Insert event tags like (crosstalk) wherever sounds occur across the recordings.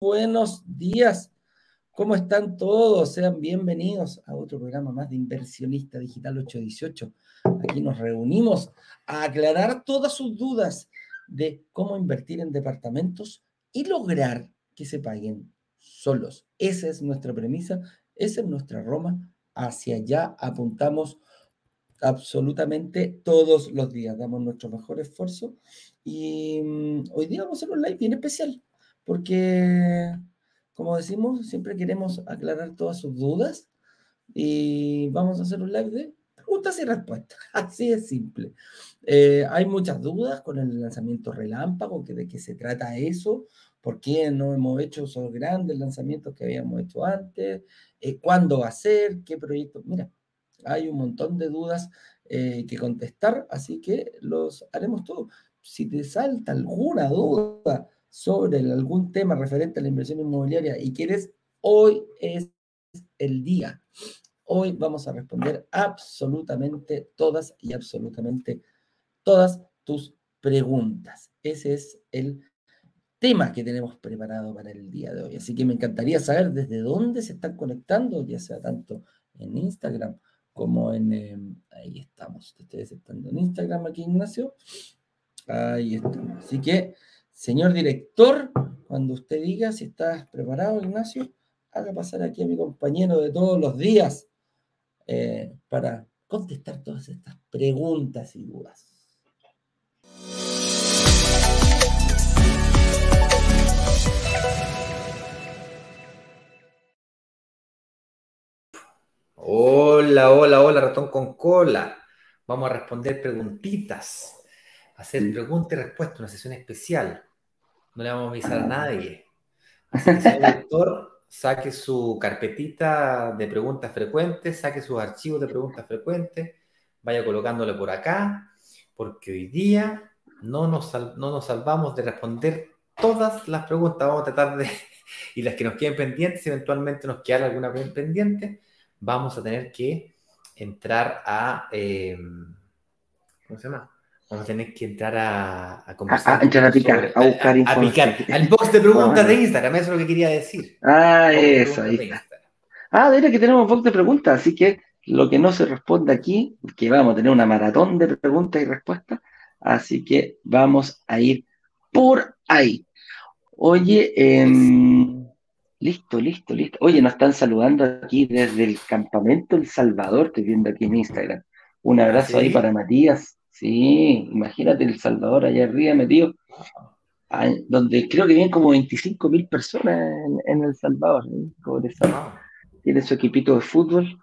buenos días. ¿Cómo están todos? Sean bienvenidos a otro programa más de Inversionista Digital 818. Aquí nos reunimos a aclarar todas sus dudas de cómo invertir en departamentos y lograr que se paguen solos. Esa es nuestra premisa, esa es nuestra Roma. Hacia allá apuntamos absolutamente todos los días. Damos nuestro mejor esfuerzo y mm, hoy día vamos a hacer un live bien especial porque, como decimos, siempre queremos aclarar todas sus dudas y vamos a hacer un live de preguntas y respuestas. (laughs) Así es simple. Eh, hay muchas dudas con el lanzamiento relámpago, que de qué se trata eso, por qué no hemos hecho esos grandes lanzamientos que habíamos hecho antes, eh, cuándo va a ser, qué proyecto. Mira, hay un montón de dudas eh, que contestar, así que los haremos todos. Si te salta alguna duda sobre algún tema referente a la inversión inmobiliaria y quieres, hoy es el día. Hoy vamos a responder absolutamente todas y absolutamente todas tus preguntas. Ese es el tema que tenemos preparado para el día de hoy. Así que me encantaría saber desde dónde se están conectando, ya sea tanto en Instagram como en... Em, ahí estamos, ustedes están en Instagram aquí, Ignacio. Ahí estamos. Así que, señor director, cuando usted diga si estás preparado, Ignacio, haga pasar aquí a mi compañero de todos los días eh, para contestar todas estas preguntas y dudas. Hola, hola, hola, ratón con cola. Vamos a responder preguntitas, hacer preguntas y respuestas, una sesión especial. No le vamos a avisar a nadie. Así que, señor director, saque su carpetita de preguntas frecuentes, saque sus archivos de preguntas frecuentes, vaya colocándole por acá, porque hoy día no nos, no nos salvamos de responder todas las preguntas. Vamos a tratar de, (laughs) y las que nos queden pendientes, eventualmente nos queda alguna pendiente vamos a tener que entrar a... Eh, ¿Cómo se llama? Vamos a tener que entrar a, a conversar. A, entrar a picar, a buscar a, picar. Al box de preguntas de Instagram, eso es lo que quería decir. Ah, eso, ahí Ah, de que tenemos box de preguntas, así que lo que no se responde aquí, que vamos a tener una maratón de preguntas y respuestas, así que vamos a ir por ahí. Oye, eh, Listo, listo, listo. Oye, nos están saludando aquí desde el campamento El Salvador, estoy viendo aquí en Instagram. Un abrazo ahí para Matías. Sí, imagínate El Salvador allá arriba metido, donde creo que vienen como 25 mil personas en, El Salvador. Tiene su equipito de fútbol.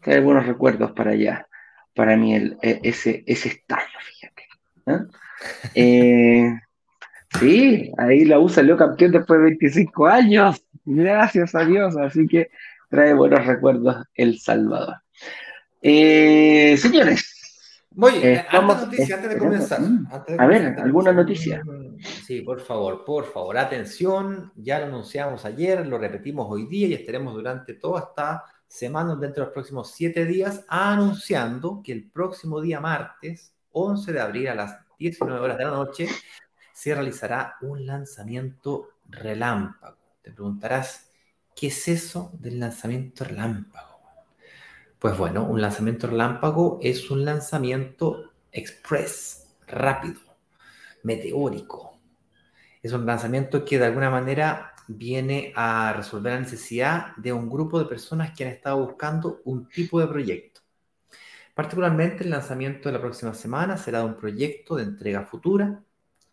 Trae buenos recuerdos para allá. Para mí, el, e, ese, ese estadio, fíjate. ¿eh? (laughs) eh Sí, ahí la U salió campeón después de 25 años. Gracias a Dios. Así que trae buenos recuerdos El Salvador. Eh, señores. Voy, eh, antes, de comenzar. a ver, ¿alguna noticia? Sí, por favor, por favor, atención. Ya lo anunciamos ayer, lo repetimos hoy día y estaremos durante toda esta semana, dentro de los próximos siete días, anunciando que el próximo día martes, 11 de abril a las 19 horas de la noche, se realizará un lanzamiento relámpago. Te preguntarás, ¿qué es eso del lanzamiento relámpago? Pues bueno, un lanzamiento relámpago es un lanzamiento express, rápido, meteórico. Es un lanzamiento que de alguna manera viene a resolver la necesidad de un grupo de personas que han estado buscando un tipo de proyecto. Particularmente el lanzamiento de la próxima semana será de un proyecto de entrega futura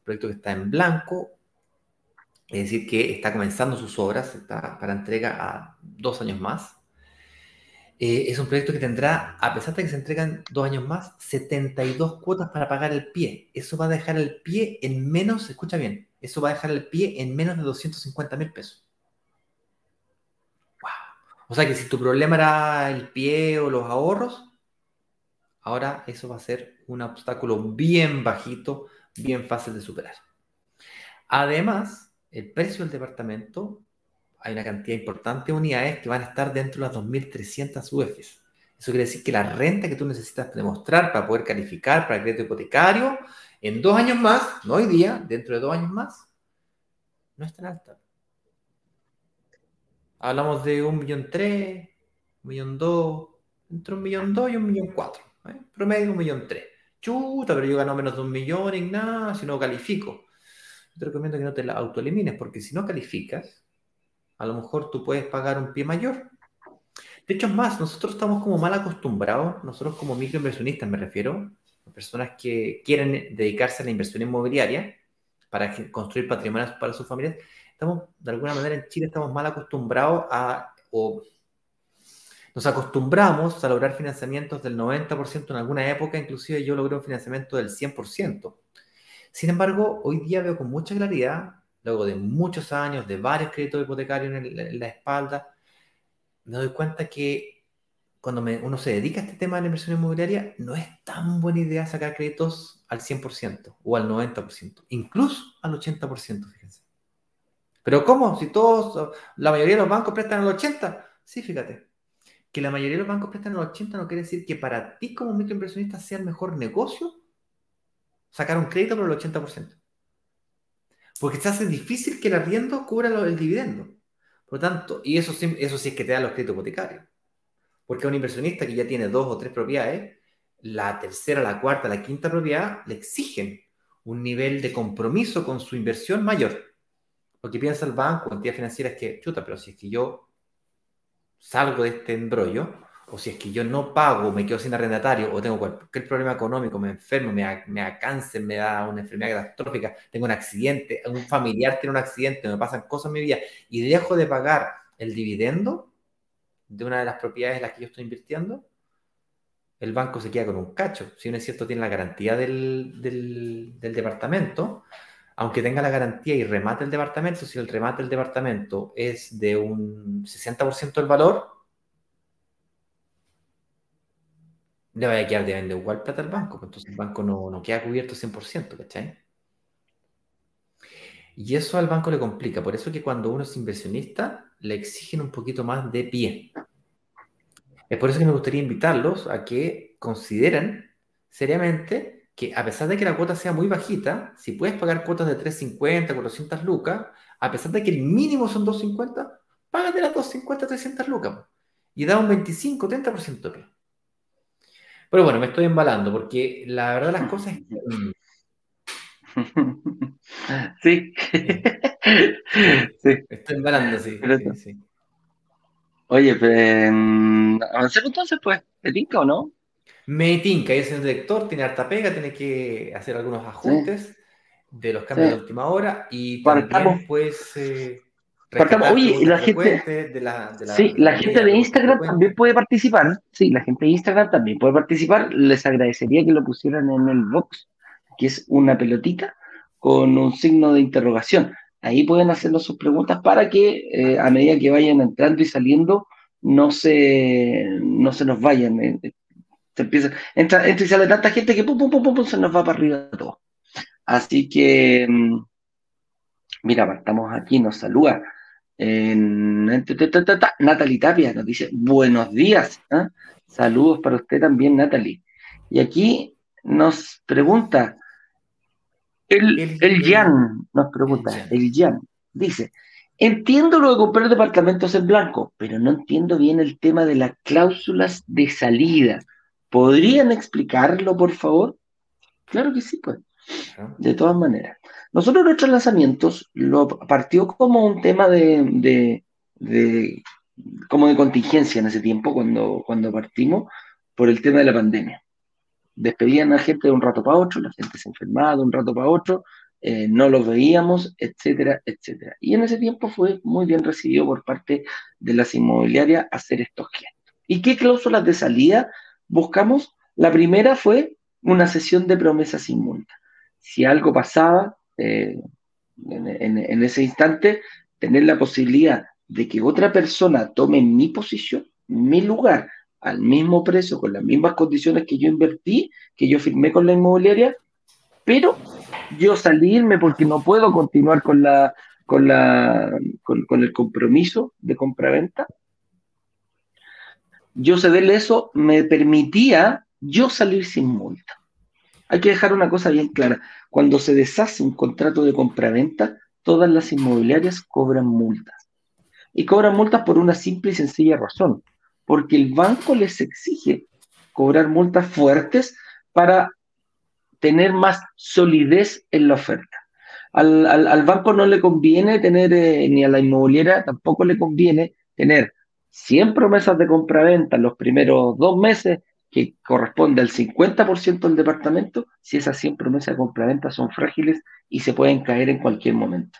proyecto que está en blanco, es decir, que está comenzando sus obras, está para entrega a dos años más. Eh, es un proyecto que tendrá, a pesar de que se entregan dos años más, 72 cuotas para pagar el pie. Eso va a dejar el pie en menos, escucha bien, eso va a dejar el pie en menos de 250 mil pesos. O sea que si tu problema era el pie o los ahorros, ahora eso va a ser un obstáculo bien bajito bien fácil de superar. Además, el precio del departamento, hay una cantidad importante de unidades que van a estar dentro de las 2.300 UFs. Eso quiere decir que la renta que tú necesitas demostrar para poder calificar para el crédito hipotecario en dos años más, no hoy día, dentro de dos años más, no es tan alta. Hablamos de un millón tres, un millón dos, entre un millón dos y un millón cuatro. ¿eh? Promedio un millón tres. Chuta, pero yo gano menos de un millón, Ignacio, no califico. Te recomiendo que no te la autoelimines, porque si no calificas, a lo mejor tú puedes pagar un pie mayor. De hecho, es más, nosotros estamos como mal acostumbrados, nosotros como microinversionistas me refiero, personas que quieren dedicarse a la inversión inmobiliaria para construir patrimonios para sus familias, estamos, de alguna manera en Chile estamos mal acostumbrados a, o nos acostumbramos a lograr financiamientos del 90%, en alguna época inclusive yo logré un financiamiento del 100%. Sin embargo, hoy día veo con mucha claridad, luego de muchos años, de varios créditos hipotecarios en, la espalda, me doy cuenta que cuando uno se dedica a este tema de la inversión inmobiliaria, no es tan buena idea sacar créditos al 100% o al 90%, incluso al 80%, fíjense. Pero ¿cómo? Si todos, la mayoría de los bancos prestan al 80%, sí, fíjate. Que la mayoría de los bancos prestan al 80% no quiere decir que para ti como microinversionista sea el mejor negocio sacar un crédito por el 80%. Porque se hace difícil que el arriendo cubra el dividendo. Por lo tanto, y eso, eso sí es que te dan los créditos hipotecarios. Porque a un inversionista que ya tiene dos o tres propiedades, la tercera, la cuarta, la quinta propiedad le exigen un nivel de compromiso con su inversión mayor. Porque piensa el banco, entidad financiera, es que, chuta, pero si es que yo salgo de este embrollo, o si es que yo no pago, me quedo sin arrendatario, o tengo cualquier problema económico, me enfermo, me da, me cáncer, me da una enfermedad catastrófica, tengo un accidente, un familiar tiene un accidente, me pasan cosas en mi vida, y dejo de pagar el dividendo de una de las propiedades en las que yo estoy invirtiendo, el banco se queda con un cacho. Si uno es cierto, tiene la garantía del, del, del departamento, aunque tenga la garantía y remate el departamento, si el remate del departamento es de un 60% del valor, le vaya a quedar de igual plata al banco, pues entonces el banco no, no queda cubierto 100%, ¿cachai? Y eso al banco le complica, por eso que cuando uno es inversionista le exigen un poquito más de pie. Es por eso que me gustaría invitarlos a que consideren seriamente que a pesar de que la cuota sea muy bajita, si puedes pagar cuotas de 350, 400 lucas, a pesar de que el mínimo son 250, págate las 250, 300 lucas y da un 25, 30% de Pero bueno, me estoy embalando porque la verdad las cosas es que... (laughs) Sí. sí. Estoy embalando, sí. sí, Oye, mm, avancemos entonces, pues, ¿te tinca o no? Me tinca, es el director, tiene harta pega, tiene que hacer algunos ajustes de los cambios de última hora y también, pues, eh, Oye, la gente, de la, sí, la gente de Instagram también puede participar. Sí, la gente de Instagram también puede participar. Les agradecería que lo pusieran en el box, que es una pelotita con un signo de interrogación. Ahí pueden hacernos sus preguntas para que eh, a medida que vayan entrando y saliendo no se, no se nos vayan. Eh, empieza, entra, entra y sale tanta gente que pum, pum, pum, pum, se nos va para arriba todo. Así que, mm, mira, estamos aquí, nos saluda. En, Natalie Tapia nos dice, buenos días. ¿ah? Saludos para usted también, Natalie. Y aquí nos pregunta, el, el, Jan nos pregunta, el Jan, dice, entiendo lo de comprar departamentos en blanco, pero no entiendo bien el tema de las cláusulas de salida. ¿Podrían explicarlo, por favor? Claro que sí, pues. De todas maneras. Nosotros nuestros lanzamientos lo partió como un tema de, como de contingencia en ese tiempo, cuando, cuando partimos, por el tema de la pandemia. Despedían a gente de un rato para otro, la gente se enfermaba de un rato para otro, eh, no los veíamos, etcétera, etcétera. Y en ese tiempo fue muy bien recibido por parte de las inmobiliarias hacer estos gestos. ¿Y qué cláusulas de salida buscamos, la primera fue una sesión de promesas sin multa. Si algo pasaba eh, en, ese instante, tener la posibilidad de que otra persona tome mi posición, mi lugar, al mismo precio, con las mismas condiciones que yo invertí, que yo firmé con la inmobiliaria, pero yo salirme porque no puedo continuar con la con la con, con el compromiso de compraventa yo cederle eso me permitía yo salir sin multa. Hay que dejar una cosa bien clara. Cuando se deshace un contrato de compraventa, todas las inmobiliarias cobran multas. y cobran multas por una simple y sencilla razón, porque el banco les exige cobrar multas fuertes para tener más solidez en la oferta. Al, banco no le conviene tener, eh, ni a la inmobiliaria tampoco le conviene tener 100 promesas de compraventa en los primeros dos meses, que corresponde al 50% del departamento, si esas 100 promesas de compraventa son frágiles y se pueden caer en cualquier momento.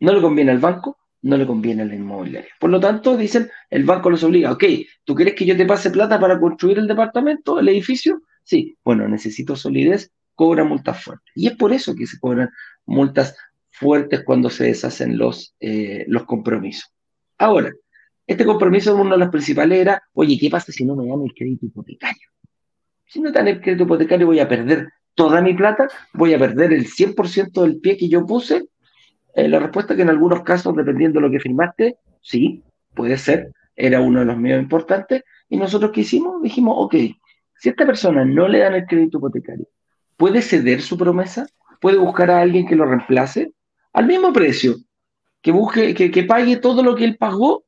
No le conviene al banco, no le conviene a la inmobiliaria. Por lo tanto, dicen, el banco los obliga, ok, ¿tú quieres que yo te pase plata para construir el departamento, el edificio? Sí, bueno, necesito solidez, cobra multas fuertes. Y es por eso que se cobran multas fuertes cuando se deshacen los, eh, los compromisos. Ahora, este compromiso, uno de los principales era, oye, ¿qué pasa si no me dan el crédito hipotecario? Si no dan el crédito hipotecario voy a perder toda mi plata, voy a perder el 100% del pie que yo puse. Eh, la respuesta que en algunos casos, dependiendo de lo que firmaste, sí, puede ser, era uno de los medios importantes. Y nosotros qué hicimos? Dijimos, ok, si a esta persona no le dan el crédito hipotecario, ¿puede ceder su promesa? ¿Puede buscar a alguien que lo reemplace? Al mismo precio, que busque, que, que pague todo lo que él pagó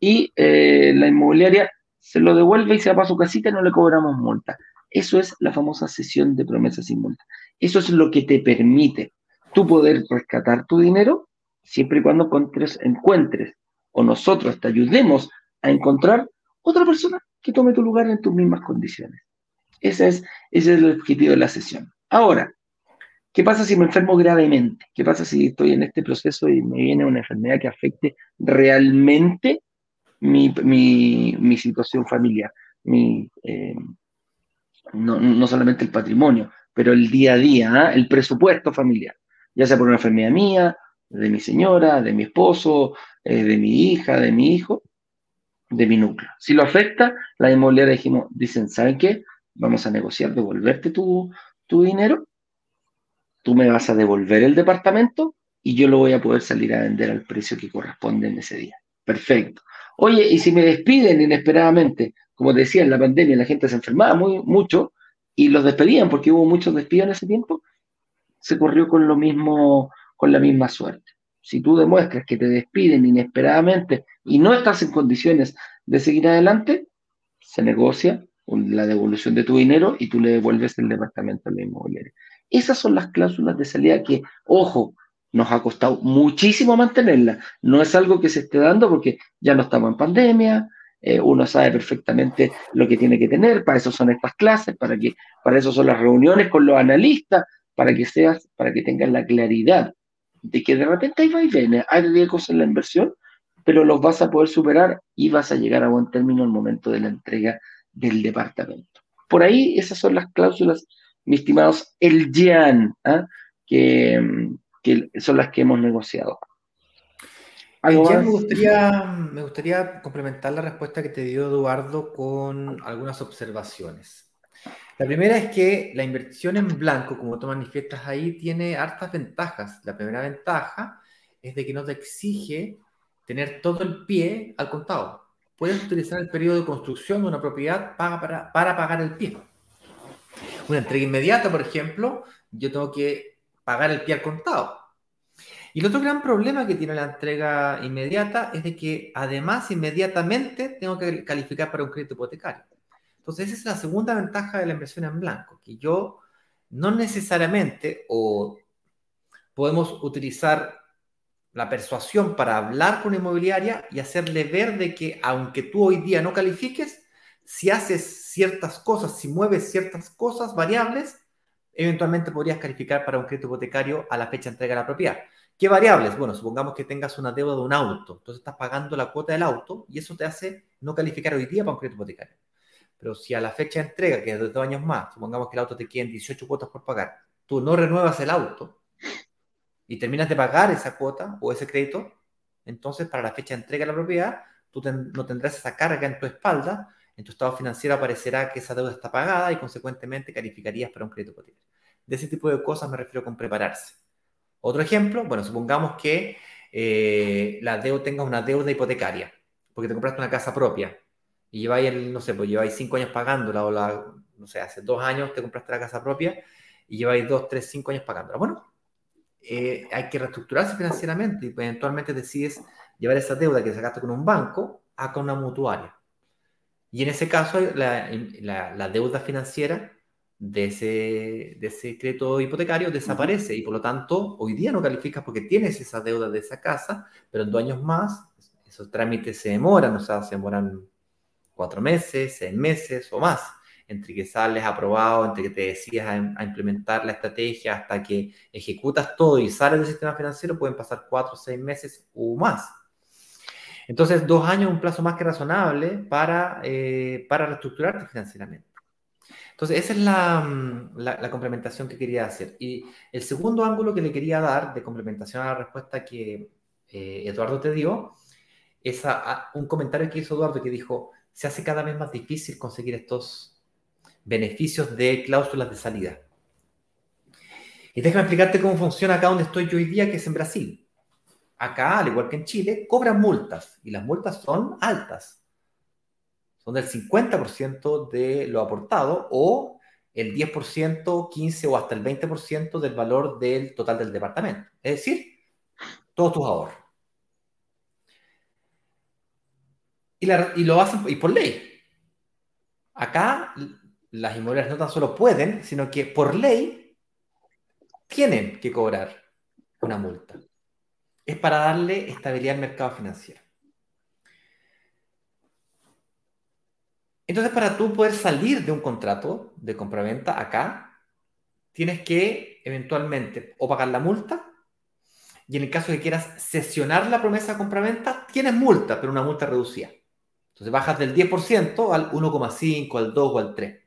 y eh, la inmobiliaria se lo devuelve y se va para su casita y no le cobramos multa. Eso es la famosa sesión de promesas sin multa. Eso es lo que te permite tú poder rescatar tu dinero siempre y cuando encuentres, encuentres o nosotros te ayudemos a encontrar otra persona que tome tu lugar en tus mismas condiciones. Ese es, ese es el objetivo de la sesión. Ahora, ¿qué pasa si me enfermo gravemente? ¿Qué pasa si estoy en este proceso y me viene una enfermedad que afecte realmente mi, situación familiar, mi, eh, no, solamente el patrimonio, pero el día a día, ¿ah? el presupuesto familiar, ya sea por una enfermedad mía, de mi señora, de mi esposo, eh, de mi hija, de mi hijo, de mi núcleo. Si lo afecta, la inmobiliaria dijimos, dicen, ¿saben qué? Vamos a negociar, devolverte tu, tu dinero, tú me vas a devolver el departamento y yo lo voy a poder salir a vender al precio que corresponde en ese día. Perfecto. Oye, y si me despiden inesperadamente, como decía, en la pandemia la gente se enfermaba muy, mucho y los despedían porque hubo muchos despidos en ese tiempo, se corrió con lo mismo, con la misma suerte. Si tú demuestras que te despiden inesperadamente y no estás en condiciones de seguir adelante, se negocia la devolución de tu dinero y tú le devuelves el departamento a la inmobiliaria. Esas son las cláusulas de salida que, ojo, nos ha costado muchísimo mantenerla. No es algo que se esté dando porque ya no estamos en pandemia, eh, uno sabe perfectamente lo que tiene que tener, para eso son estas clases, para, que, para eso son las reuniones con los analistas, para que seas, para que tengas la claridad de que de repente hay vaivenes, hay riesgos en la inversión, pero los vas a poder superar y vas a llegar a buen término el momento de la entrega del departamento. Por ahí esas son las cláusulas, mis estimados, el YAN, ¿ah? que, que son las que hemos negociado. me, gustaría, me gustaría complementar la respuesta que te dio Eduardo con algunas observaciones. La primera es que la inversión en blanco, como tú manifiestas ahí, tiene hartas ventajas. La primera ventaja es de que no te exige tener todo el pie al contado. Puedes utilizar el periodo de construcción de una propiedad para, para, para pagar el pie. Una entrega inmediata, por ejemplo, yo tengo que pagar el pie al contado. Y el otro gran problema que tiene la entrega inmediata es de que además inmediatamente tengo que calificar para un crédito hipotecario. Entonces esa es la segunda ventaja de la inversión en blanco, que yo no necesariamente o podemos utilizar la persuasión para hablar con inmobiliaria y hacerle ver de que aunque tú hoy día no califiques, si haces ciertas cosas, si mueves ciertas cosas, variables, eventualmente podrías calificar para un crédito hipotecario a la fecha de entrega de la propiedad. ¿Qué variables? Bueno, supongamos que tengas una deuda de un auto, entonces estás pagando la cuota del auto y eso te hace no calificar hoy día para un crédito hipotecario. Pero si a la fecha de entrega, que es de dos años más, supongamos que el auto te queden 18 cuotas por pagar, tú no renuevas el auto y terminas de pagar esa cuota o ese crédito, entonces para la fecha de entrega de la propiedad, tú no tendrás esa carga en tu espalda en tu estado financiero aparecerá que esa deuda está pagada y consecuentemente calificarías para un crédito hipotecario. De ese tipo de cosas me refiero con prepararse. Otro ejemplo, bueno, supongamos que eh, la deuda tenga una deuda hipotecaria, porque te compraste una casa propia y lleváis, el, no sé, pues lleváis cinco años pagándola o la, no sé, hace dos años te compraste la casa propia y lleváis dos, tres, cinco años pagándola. Bueno, eh, hay que reestructurarse financieramente y eventualmente decides llevar esa deuda que sacaste con un banco a con una mutuaria. Y en ese caso, la, deuda financiera de ese, de ese crédito hipotecario desaparece y por lo tanto hoy día no calificas porque tienes esa deuda de esa casa, pero en dos años más esos trámites se demoran, o sea, se demoran cuatro meses, seis meses o más entre que sales aprobado, entre que te decidas a, implementar la estrategia, hasta que ejecutas todo y sales del sistema financiero, pueden pasar cuatro o seis meses o más. Entonces, dos años es un plazo más que razonable para, eh, para reestructurarte financieramente. Entonces, esa es mm, la, complementación que quería hacer. Y el segundo ángulo que le quería dar de complementación a la respuesta que eh, Eduardo te dio es un comentario que hizo Eduardo que dijo, se hace cada vez más difícil conseguir estos beneficios de cláusulas de salida. Y déjame explicarte cómo funciona acá donde estoy yo hoy día, que es en Brasil. Acá, al igual que en Chile, cobran multas y las multas son altas. Son del 50% de lo aportado o el 10%, 15% o hasta el 20% del valor del total del departamento. Es decir, todos tus ahorros. Y, lo hacen y por ley. Acá las inmobiliarias no tan solo pueden, sino que por ley tienen que cobrar una multa. Es para darle estabilidad al mercado financiero. Entonces, para tú poder salir de un contrato de compraventa acá, tienes que eventualmente o pagar la multa, y en el caso de que quieras sesionar la promesa de compraventa, tienes multa, pero una multa reducida. Entonces bajas del 10% al 1,5, al 2 o al 3.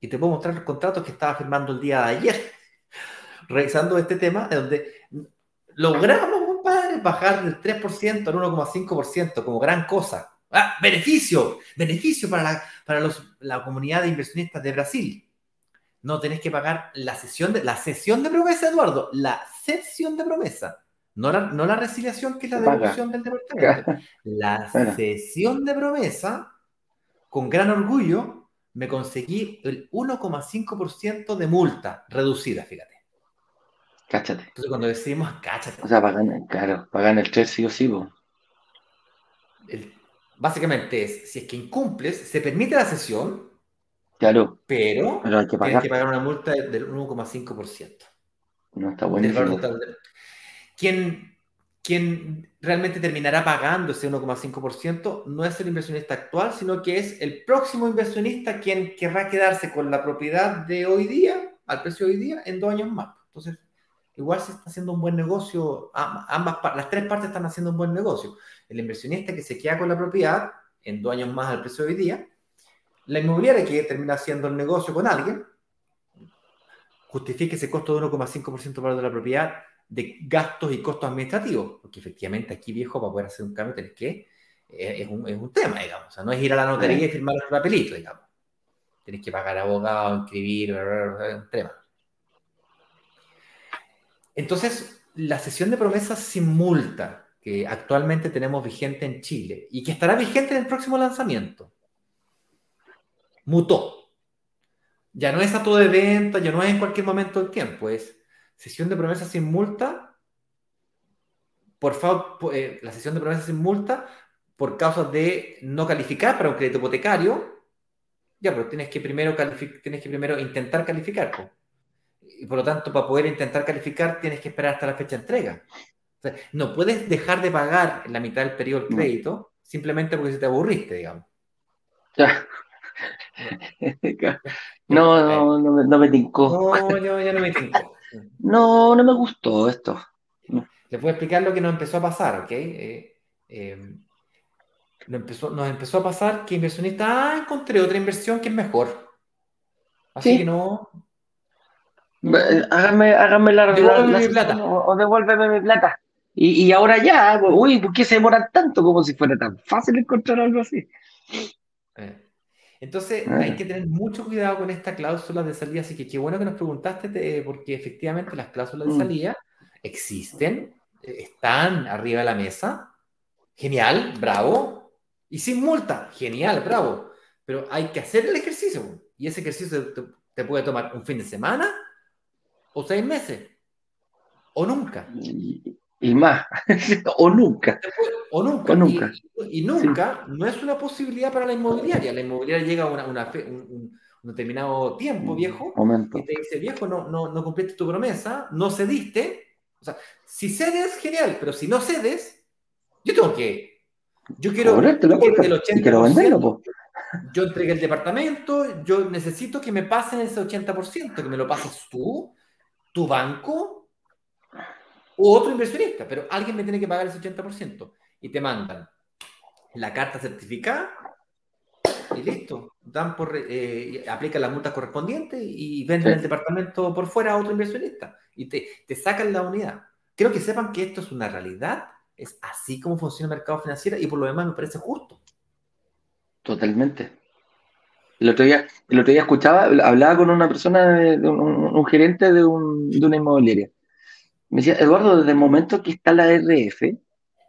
Y te puedo mostrar los contratos que estaba firmando el día de ayer, (laughs) revisando este tema, donde logramos, compadre, bajar del 3% al 1,5% como gran cosa. ¡Ah! Beneficio, beneficio para, la, para los, la comunidad de inversionistas de Brasil. No tenés que pagar la sesión de, la sesión de promesa, Eduardo, la sesión de promesa. No la, no la resiliación, que es la devolución del departamento. La (laughs) sesión de promesa, con gran orgullo, me conseguí el 1,5% de multa reducida, fíjate. Cáchate. Entonces cuando decimos cáchate. O sea, pagan, claro, pagan el 3 sí o sí. Básicamente es, si es que incumples, se permite la sesión, claro, pero, hay que pagar. tienes que pagar una multa del 1,5%. No está bueno. Quien quien realmente terminará pagando ese 1,5% no es el inversionista actual, sino que es el próximo inversionista quien querrá quedarse con la propiedad de hoy día, al precio de hoy día, en dos años más. Entonces, igual se está haciendo un buen negocio, ambas, las tres partes están haciendo un buen negocio. El inversionista que se queda con la propiedad en dos años más al precio de hoy día, la inmobiliaria que termina haciendo el negocio con alguien, justifique ese costo de 1,5% para de la propiedad de gastos y costos administrativos, porque efectivamente aquí, viejo, para poder hacer un cambio tenés que, eh, es, un, es, un, tema, digamos, o sea, no es ir a la notaría y firmar el papelito, digamos. Tenés que pagar abogado, inscribir, un tema. Entonces, la sesión de promesas sin multa, que actualmente tenemos vigente en Chile y que estará vigente en el próximo lanzamiento, mutó. Ya no es a todo de ya no es en cualquier momento del tiempo, es Sesión de promesas sin multa. Por favor, eh, la sesión de promesas sin por causa de no calificar para un crédito hipotecario. Ya, pero tienes que primero, tienes que primero intentar calificar. Y por lo tanto, para poder intentar calificar, tienes que esperar hasta la fecha de entrega. no puedes dejar de pagar en la mitad del periodo del crédito simplemente porque se te aburriste, digamos. Ya. (laughs) No, no, no, me, no me tincó. No, yo ya no me tincó. (laughs) No, no me gustó esto. Les voy a explicar lo que nos empezó a pasar, ¿ok? Eh, em, nos, empezó, nos empezó a pasar que inversionista, ah, encontré otra inversión que es mejor. Así que no. Háganme, háganme la, devuélveme mi plata. O, devuélveme mi plata. Y, y, ahora ya, uy, ¿por qué se demoran tanto? Como si fuera tan fácil encontrar algo así. Eh. Entonces ah. hay que tener mucho cuidado con esta cláusula de salida, así que qué bueno que nos preguntaste, porque efectivamente las cláusulas de mm. salida existen, eh, están arriba de la mesa, genial, bravo, y sin multa, genial, bravo, pero hay que hacer el ejercicio, y ese ejercicio te, puede tomar un fin de semana o seis meses, o nunca. Y, más, (laughs) o nunca. o nunca. nunca. Y, nunca no es una posibilidad para la inmobiliaria. La inmobiliaria llega a una, un, determinado tiempo, viejo, y te dice, viejo, no, no, no cumpliste tu promesa, no cediste. O sea, si cedes, genial, pero si no cedes, yo tengo que. Yo quiero, el 80%. Yo entregué el departamento, yo necesito que me pasen ese 80%, que me lo pases tú, tu banco u otro inversionista, pero alguien me tiene que pagar ese 80% y te mandan la carta certificada y listo. Dan por, eh, aplican las multas correspondientes y venden el departamento por fuera a otro inversionista y te, te sacan la unidad. Quiero que sepan que esto es una realidad, es así como funciona el mercado financiero y por lo demás me parece justo. Totalmente. El otro día, el otro día escuchaba, hablaba con una persona, un, gerente de, una inmobiliaria. Me decía, Eduardo, desde el momento que está la RF,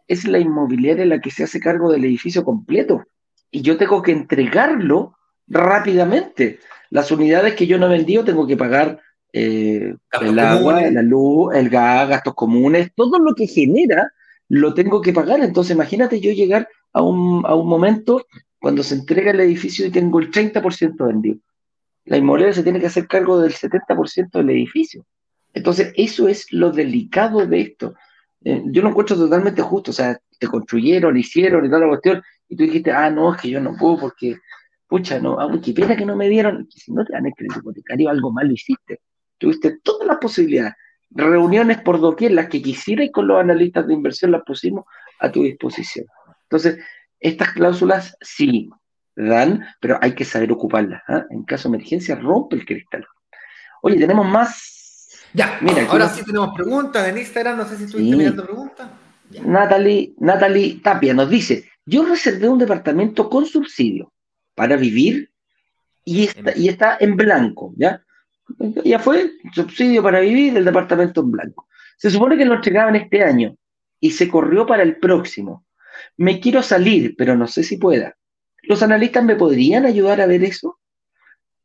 es la inmobiliaria la que se hace cargo del edificio completo. Y yo tengo que entregarlo rápidamente. Las unidades que yo no he vendido tengo que pagar eh, el agua, la luz, el gas, gastos comunes, todo lo que genera lo tengo que pagar. Entonces, imagínate yo llegar a un, a un momento cuando se entrega el edificio y tengo el 30% vendido. La inmobiliaria se tiene que hacer cargo del 70% del edificio. Entonces, eso es lo delicado de esto. Eh, yo lo encuentro totalmente justo. O sea, te construyeron, hicieron y toda la cuestión, y tú dijiste, ah, no, es que yo no puedo porque, pucha, no, ah, qué pena que no me dieron. Si no te dan el crédito hipotecario, algo mal lo hiciste. Tuviste todas las posibilidades. Reuniones por doquier, las que quisiera y con los analistas de inversión las pusimos a tu disposición. Entonces, estas cláusulas sí dan, pero hay que saber ocuparlas. ¿ah? En caso de emergencia, rompe el cristal. Oye, tenemos más. Ya, mira, ahora sí tenemos preguntas en Instagram. No sé si estuviste mirando preguntas. Natalie, Natalie Tapia nos dice: Yo reservé un departamento con subsidio para vivir y está, y está en blanco, ¿ya? Ya fue subsidio para vivir el departamento en blanco. Se supone que lo entregaban este año y se corrió para el próximo. Me quiero salir, pero no sé si pueda. ¿Los analistas me podrían ayudar a ver eso?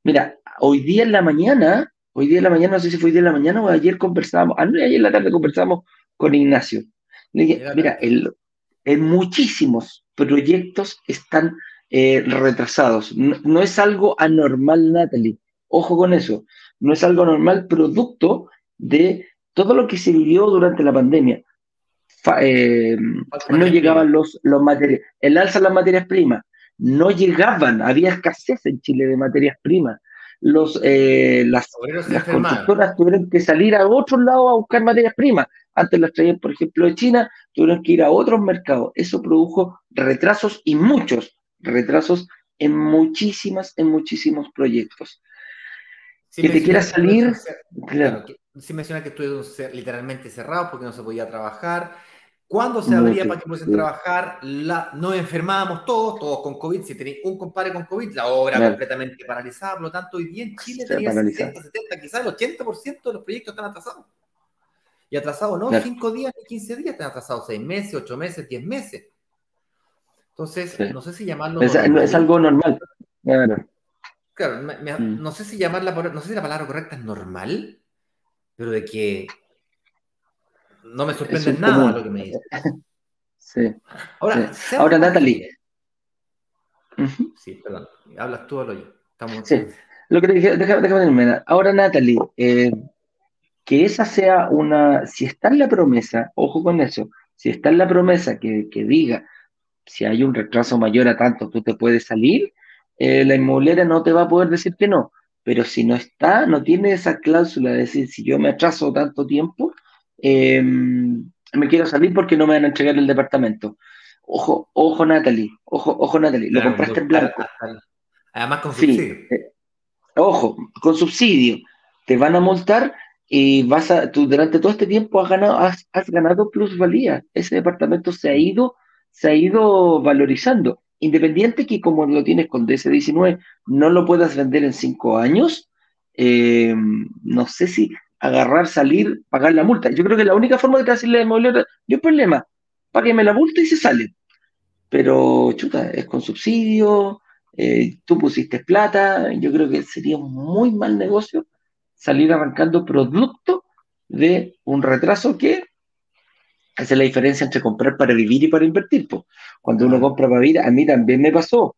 Mira, hoy día en la mañana, hoy día en la mañana, no sé si fue hoy día en la mañana o ayer conversábamos, ah, ayer en la tarde conversamos con Ignacio. Le dije, mira, en muchísimos proyectos están eh, retrasados. No, es algo anormal, Natalie. Ojo con eso. No es algo normal producto de todo lo que se vivió durante la pandemia. Eh, no llegaban los, los materiales, el alza de las materias primas, no llegaban, había escasez en Chile de materias primas. Los, eh, las, las constructoras tuvieron que salir a otros lados a buscar materias primas. Antes las traían, por ejemplo, de China, tuvieron que ir a otros mercados. Eso produjo retrasos y muchos retrasos en muchísimas, en muchísimos proyectos. que te quieras salir. Claro, sí menciona que estuvo literalmente cerrado porque no se podía trabajar ¿Cuándo se abría para que pudiesen trabajar? La, nos enfermábamos todos, todos con COVID. Si tenéis un compadre con COVID, la obra completamente paralizada. Por lo tanto, hoy día en Chile tenía 60, 70, quizás el 80% de los proyectos están atrasados. Y atrasados no 5 días ni 15 días, están atrasados 6 meses, 8 meses, 10 meses. Entonces, no sé si llamarlo. Es, es algo normal. Claro, mm. no sé si llamarla, no sé si la palabra correcta es normal, pero de que no me sorprende nada lo que me dice. (laughs) Sí. Ahora, Ahora Natalie. Sí, perdón. Hablas tú o lo yo. Estamos... Sí. Lo que te dije, déjame, déjame Ahora, Natalie, eh, que esa sea una. Si está en la promesa, ojo con eso, si está en la promesa que, que diga si hay un retraso mayor a tanto, tú te puedes salir, eh, la inmobiliaria no te va a poder decir que no. Pero si no está, no tiene esa cláusula de decir, si yo me atraso tanto tiempo, Em, me quiero salir porque no me van a entregar el departamento. Ojo, ojo Natalie, ojo, ojo Natalie, lo compraste en blanco. Además con subsidio. Eh, ojo, con subsidio. Te van a multar y vas a, tú durante todo este tiempo has ganado, has, ganado plusvalía. Ese departamento se ha ido, se ha ido valorizando. Independiente que como lo tienes con DC19, no lo puedas vender en cinco años, em, no sé si agarrar, salir, pagar la multa. Yo creo que la única forma de decirle de movilidad, no hay problema, págueme la multa y se sale. Pero, chuta, es con subsidio, eh, tú pusiste plata, yo creo que sería un muy mal negocio salir arrancando producto de un retraso que Esa es la diferencia entre comprar para vivir y para invertir. Cuando uno compra para vivir, a mí también me pasó.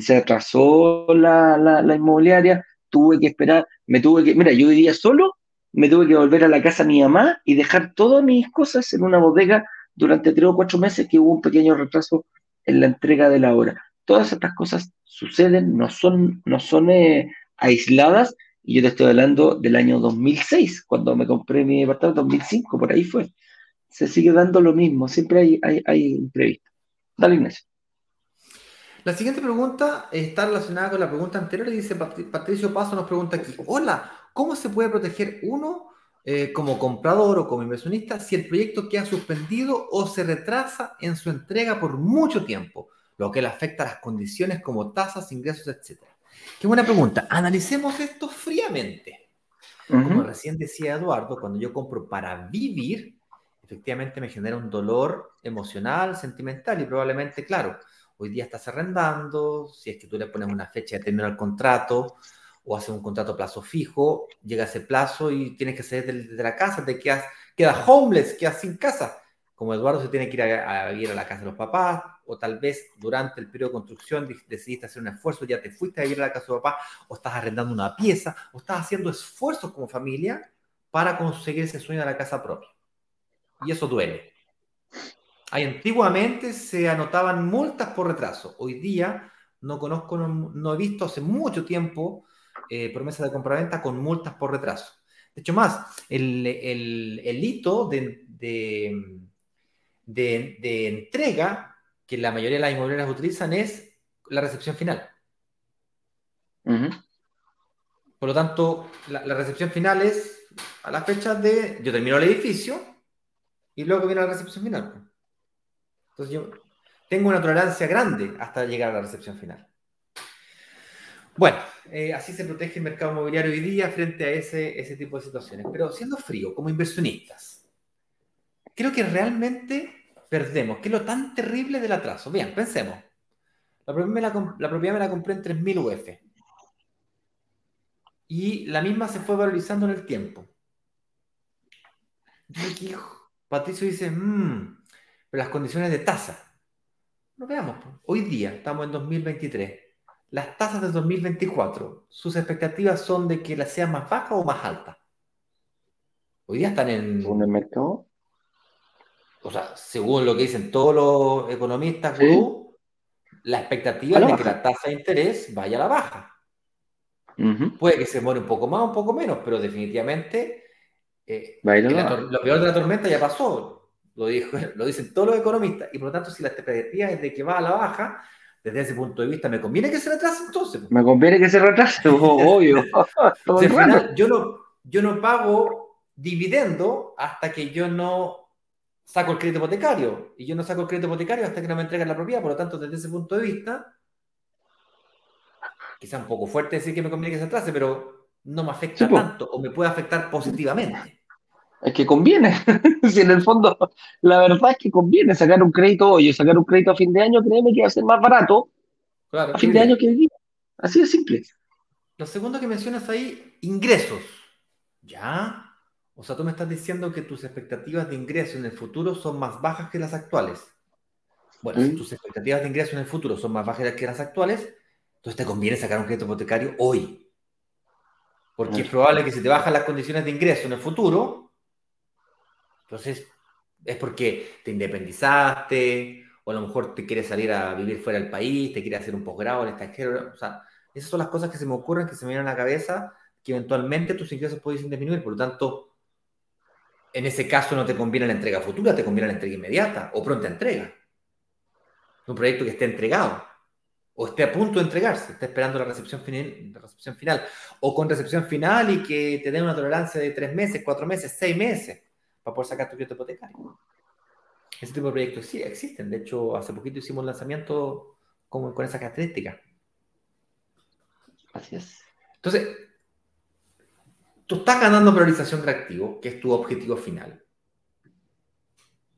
Se atrasó la, la, inmobiliaria, tuve que esperar, me tuve que, mira, yo vivía solo, me tuve que volver a la casa de mi mamá y dejar todas mis cosas en una bodega durante tres o cuatro meses que hubo un pequeño retraso en la entrega de la obra. Todas estas cosas suceden, no son, no son eh, aisladas, y yo te estoy hablando del año 2006, cuando me compré mi departamento, 2005, por ahí fue se sigue dando lo mismo, siempre hay, hay, hay imprevisto. Dale, Ignacio. La siguiente pregunta está relacionada con la pregunta anterior y dice Patricio Paso nos pregunta aquí, hola, ¿cómo se puede proteger uno eh, como comprador o como inversionista si el proyecto queda suspendido o se retrasa en su entrega por mucho tiempo, lo que le afecta a las condiciones como tasas, ingresos, etcétera? Qué buena pregunta. Analicemos esto fríamente. Como recién decía Eduardo, cuando yo compro para vivir, efectivamente me genera un dolor emocional, sentimental y probablemente, claro, hoy día estás arrendando, si es que tú le pones una fecha de terminar el contrato o haces un contrato a plazo fijo, llega ese plazo y tienes que salir de, la casa, te quedas, quedas homeless, quedas sin casa. Como Eduardo se tiene que ir a, vivir a la casa de los papás, o tal vez durante el periodo de construcción decidiste hacer un esfuerzo, ya te fuiste a vivir a la casa de papá, o estás arrendando una pieza, o estás haciendo esfuerzos como familia para conseguir ese sueño de la casa propia y eso duele. Ahí, antiguamente se anotaban multas por retraso. Hoy día no conozco, no, he visto hace mucho tiempo eh, promesas de compraventa con multas por retraso. De hecho, más, el, el, hito de, de, entrega que la mayoría de las inmobiliarias utilizan es la recepción final. Por lo tanto, la, la, recepción final es a la fecha de yo termino el edificio, y luego viene la recepción final. Entonces yo tengo una tolerancia grande hasta llegar a la recepción final. Bueno, eh, así se protege el mercado inmobiliario hoy día frente a ese, ese tipo de situaciones. Pero siendo frío, como inversionistas, creo que realmente perdemos. ¿Qué es lo tan terrible del atraso? Bien, pensemos. La propiedad me la, compré en 3.000 UF. Y la misma se fue valorizando en el tiempo. Yo Patricio dice, mmm, pero las condiciones de tasa. No veamos, hoy día estamos en 2023. Las tasas de 2024, ¿sus expectativas son de que las sean más bajas o más altas? Hoy día están en... ¿En el mercado? O sea, según lo que dicen todos los economistas, la expectativa es de que la tasa de interés vaya a la baja. Puede que se muere un poco más, un poco menos, pero definitivamente eh, lo peor de la tormenta ya pasó, lo, dijo, (laughs) lo dicen todos los economistas, y por lo tanto, si la expectativa es de que va a la baja, desde ese punto de vista, ¿me conviene que se retrase entonces? Me conviene que se retrase, (laughs) obvio. (laughs) yo, no, yo no pago dividendo hasta que yo no saco el crédito hipotecario, y yo no saco el crédito hipotecario hasta que no me entregan la propiedad, por lo tanto, desde ese punto de vista, quizá un poco fuerte decir que me conviene que se retrase, pero no me afecta tanto o me puede afectar positivamente. Es que conviene. (laughs) si en el fondo, la verdad es que conviene sacar un crédito hoy o sacar un crédito a fin de año, créeme que va a ser más barato a fin de año que hoy Así de simple. Lo segundo que mencionas ahí, ingresos. ¿Ya? O sea, tú me estás diciendo que tus expectativas de ingreso en el futuro son más bajas que las actuales. Bueno, si mm. tus expectativas de ingreso en el futuro son más bajas que las actuales, entonces te conviene sacar un crédito hipotecario hoy. Porque es probable que si te bajan las condiciones de ingreso en el futuro, entonces, es porque te independizaste, o a lo mejor te quieres salir a vivir fuera del país, te quieres hacer un posgrado en el extranjero. O sea, esas son las cosas que se me ocurren, que se me vienen a la cabeza, que eventualmente tus ingresos pueden disminuir. Por lo tanto, en ese caso no te conviene la entrega futura, te conviene la entrega inmediata o pronta entrega. Un proyecto que esté entregado o esté a punto de entregarse, esté esperando la recepción, final, la recepción final, o con recepción final y que te den una tolerancia de tres meses, cuatro meses, seis meses para poder sacar tu crédito hipotecario. Ese tipo de proyectos sí existen. De hecho, hace poquito hicimos un lanzamiento con, con esa característica. Así es. Entonces, tú estás ganando priorización de activo, que es tu objetivo final.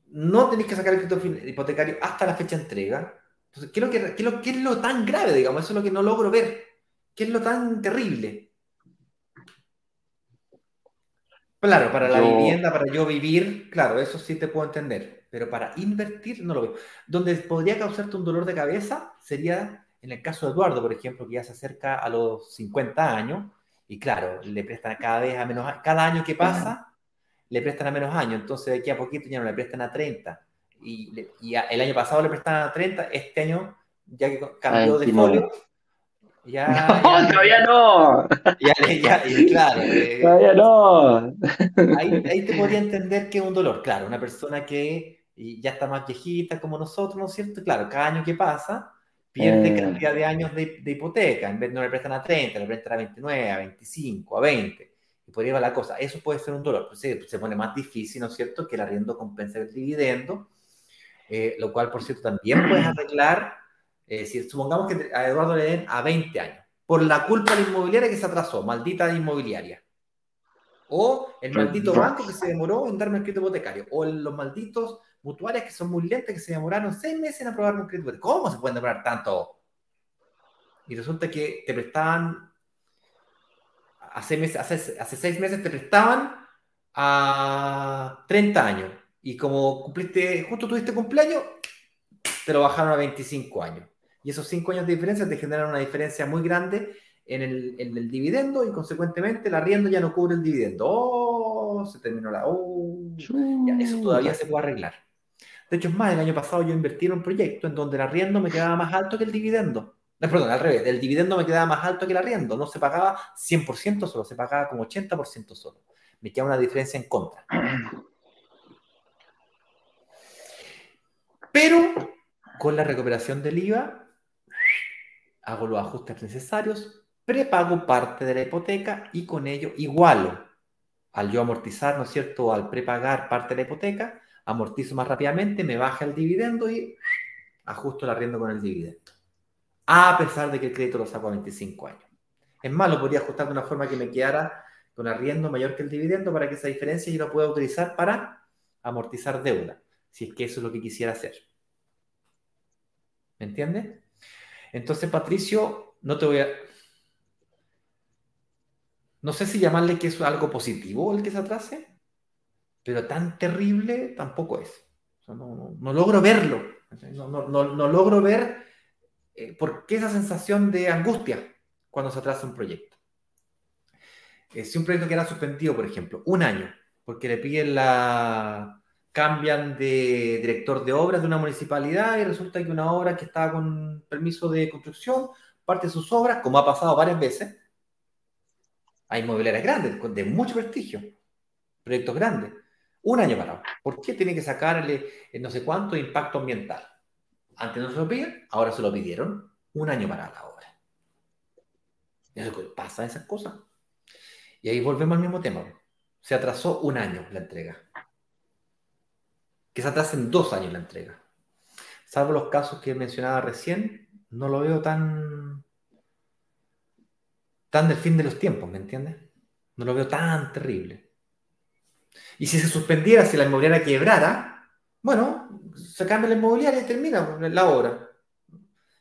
No tenés que sacar el crédito hipotecario hasta la fecha de entrega. Entonces, ¿qué es, lo que, qué, es lo, ¿qué es lo tan grave, digamos? Eso es lo que no logro ver. ¿Qué es lo tan terrible? Claro, para la vivienda, para yo vivir, claro, eso sí te puedo entender. Pero para invertir no lo veo. Donde podría causarte un dolor de cabeza sería en el caso de Eduardo, por ejemplo, que ya se acerca a los 50 años y claro, le prestan cada vez a menos, cada año que pasa, le prestan a menos años. Entonces de aquí a poquito ya no le prestan a 30. Y, el año pasado le prestan a 30, este año ya que cambió de folio, ya, todavía no. Ya, claro. Eh, todavía no. Ahí, te podría entender que es un dolor. Claro, una persona que ya está más viejita como nosotros, ¿no es cierto? Claro, cada año que pasa pierde eh. cantidad de años de, hipoteca. En vez de no le prestan a 30, le prestan a 29, a 25, a 20. Y por ahí va la cosa. Eso puede ser un dolor. Pues se, se pone más difícil, ¿no es cierto?, que el arriendo compense el dividendo. Eh, lo cual, por cierto, también puedes (clears throat) arreglar eh, si supongamos que a Eduardo le den a 20 años, por la culpa de la inmobiliaria que se atrasó, maldita inmobiliaria. O el maldito banco que se demoró en darme el crédito hipotecario. O los malditos mutuarias que son muy lentas que se demoraron seis meses en aprobar un crédito hipotecario. ¿Cómo se pueden demorar tanto? Y resulta que te prestaban, hace, meses, hace, hace seis meses te prestaban a 30 años. Y como cumpliste, justo tuviste cumpleaños, te lo bajaron a 25 años. Y esos cinco años de diferencia te generan una diferencia muy grande en el, dividendo y consecuentemente el arriendo ya no cubre el dividendo. ¡Oh! Se terminó la... ¡Oh! eso todavía se puede arreglar. De hecho, es más, el año pasado yo invertí en un proyecto en donde el arriendo me quedaba más alto que el dividendo. No, perdón, al revés, el dividendo me quedaba más alto que el arriendo. No se pagaba 100% solo, se pagaba como 80% solo. Me queda una diferencia en contra. Pero con la recuperación del IVA, hago los ajustes necesarios, prepago parte de la hipoteca y con ello igualo. Al yo amortizar, ¿no es cierto? Al prepagar parte de la hipoteca, amortizo más rápidamente, me baja el dividendo y ajusto el arriendo con el dividendo. A pesar de que el crédito lo saco a 25 años. Es más, lo podría ajustar de una forma que me quedara con arriendo mayor que el dividendo para que esa diferencia yo la pueda utilizar para amortizar deuda, si es que eso es lo que quisiera hacer. ¿Me entiendes? Entonces, Patricio, no te voy a... No sé si llamarle que es algo positivo el que se atrase, pero tan terrible tampoco es. no, logro verlo. No, logro ver eh, por qué esa sensación de angustia cuando se atrasa un proyecto. Eh, si un proyecto queda suspendido, por ejemplo, un año, porque le piden la, cambian de director de obras de una municipalidad y resulta que una obra que estaba con permiso de construcción, parte de sus obras, como ha pasado varias veces, hay inmobiliarias grandes, de mucho prestigio, proyectos grandes, un año parado. ¿Por qué tiene que sacarle no sé cuánto impacto ambiental? Antes no se lo piden, ahora se lo pidieron, un año para la obra. Eso pasa esas cosas. Y ahí volvemos al mismo tema. Se atrasó un año la entrega que se atrasen dos años la entrega. Salvo los casos que mencionaba recién, no lo veo tan, tan del fin de los tiempos, ¿me entiendes? No lo veo tan terrible. Y si se suspendiera, si la inmobiliaria quebrara, bueno, se cambia la inmobiliaria y termina la obra.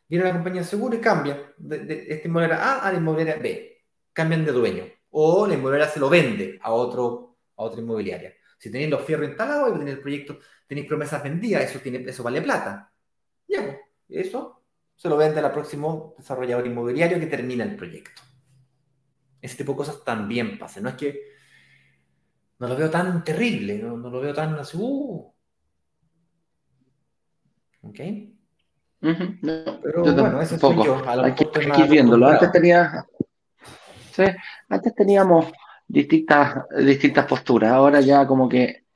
Viene la compañía de seguro y cambia de, de esta inmobiliaria A a la inmobiliaria B. Cambian de dueño. O la inmobiliaria se lo vende a, otro, a otra inmobiliaria. Si tenéis los fierros instalados y tenéis el proyecto tenéis promesas vendidas, eso, tiene, eso vale plata. Ya, pues, eso se lo vende al próximo desarrollador inmobiliario que termina el proyecto. Ese tipo de cosas también pasan. No es que no lo veo tan terrible, no, lo veo tan así. Uh. ¿Ok? Pero bueno, eso es yo. A aquí, viéndolo. Antes tenía. Sí, antes teníamos distintas, distintas posturas. Ahora ya como que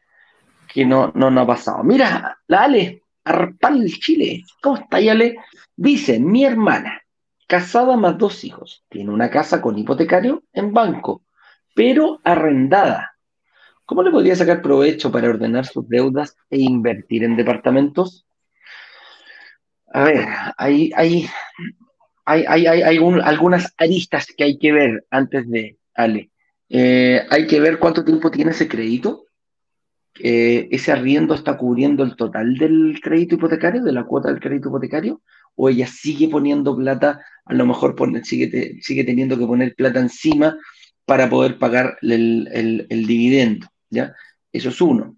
que no, no, no ha pasado. Mira, la Ale, Arpal Chile, ¿cómo está Ale? Dice, mi hermana, casada más dos hijos, tiene una casa con hipotecario en banco, pero arrendada. ¿Cómo le podría sacar provecho para ordenar sus deudas e invertir en departamentos? A ver, hay, hay, hay, hay, hay algunas aristas que hay que ver antes de, Ale. Eh, hay que ver cuánto tiempo tiene ese crédito, eh, ese arriendo está cubriendo el total del crédito hipotecario, de la cuota del crédito hipotecario, o ella sigue poniendo plata, a lo mejor sigue, teniendo que poner plata encima para poder pagar el, dividendo, ¿ya? Eso es uno.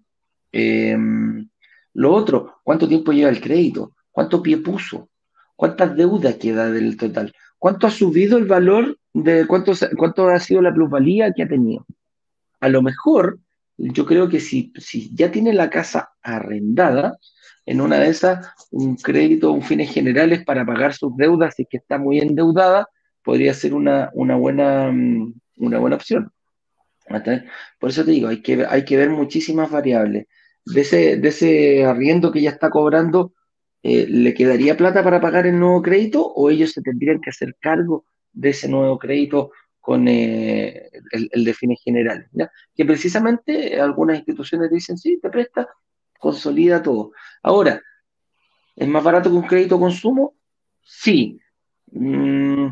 Em, lo otro, ¿cuánto tiempo lleva el crédito? ¿Cuánto pie puso? ¿Cuántas deudas queda del total? ¿Cuánto ha subido el valor de cuánto, cuánto ha sido la plusvalía que ha tenido? A lo mejor, yo creo que si, si ya tiene la casa arrendada, en una de esas, un crédito, un fines generales para pagar sus deudas, si que está muy endeudada, podría ser una, una, buena, mm, una buena opción. Por eso te digo, hay que, hay que ver muchísimas variables. De ese, de ese arriendo que ya está cobrando, eh, ¿le quedaría plata para pagar el nuevo crédito o ellos se tendrían que hacer cargo de ese nuevo crédito con eh, el, de fines generales? Que precisamente algunas instituciones dicen, sí, te presta, consolida todo. Ahora, ¿es más barato que un crédito consumo? Sí. Mm,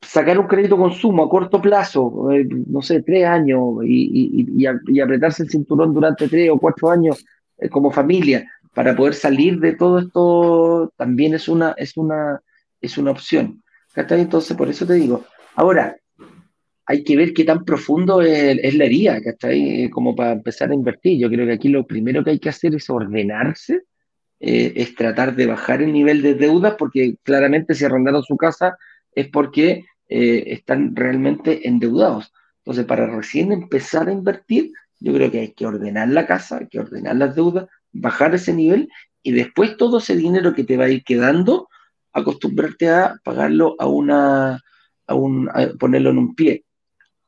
sacar un crédito consumo a corto plazo, eh, no sé, tres años, y, apretarse el cinturón durante tres o cuatro años eh, como familia para poder salir de todo esto, también es una, es una, es una opción. Entonces, por eso te digo. Ahora, hay que ver qué tan profundo es, la herida, ¿cachai? Como para empezar a invertir. Yo creo que aquí lo primero que hay que hacer es ordenarse, eh, es tratar de bajar el nivel de deudas, porque claramente si arrendaron su casa es porque eh, están realmente endeudados. Entonces, para recién empezar a invertir, yo creo que hay que ordenar la casa, hay que ordenar las deudas, bajar ese nivel y después todo ese dinero que te va a ir quedando, acostumbrarte a pagarlo a una, a un, ponerlo en un pie.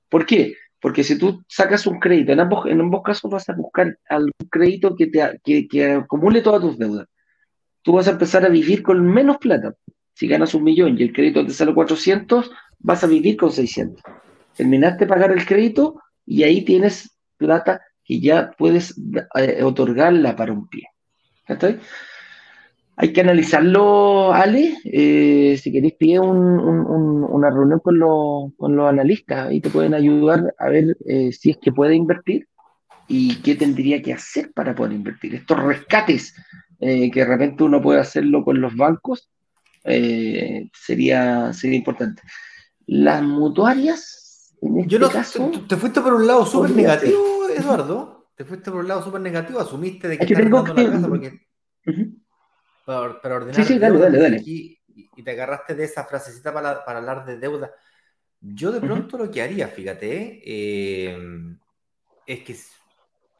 ¿Por qué? Porque si tú sacas un crédito, en ambos, en ambos casos vas a buscar algún crédito que, te, que, que acumule todas tus deudas. Tú vas a empezar a vivir con menos plata. Si ganas un millón y el crédito te sale 400, vas a vivir con 600. Terminaste de pagar el crédito y ahí tienes plata que ya puedes eh, otorgarla para un pie. Hay que analizarlo, Ale. Eh, si queréis, pide una reunión con, los analistas y te pueden ayudar a ver eh, si es que puede invertir y qué tendría que hacer para poder invertir. Estos rescates que de repente uno puede hacerlo con los bancos sería, sería importante. Las mutuarias, en este Yo caso... Te, fuiste por un lado súper negativo, Eduardo. Te fuiste por un lado súper negativo. Asumiste de que, estás tengo la casa porque... para, ordenar... Sí, sí, dale, dale, dale. y te agarraste de esa frasecita para, para hablar de deuda. Yo de pronto lo que haría, fíjate, eh, es que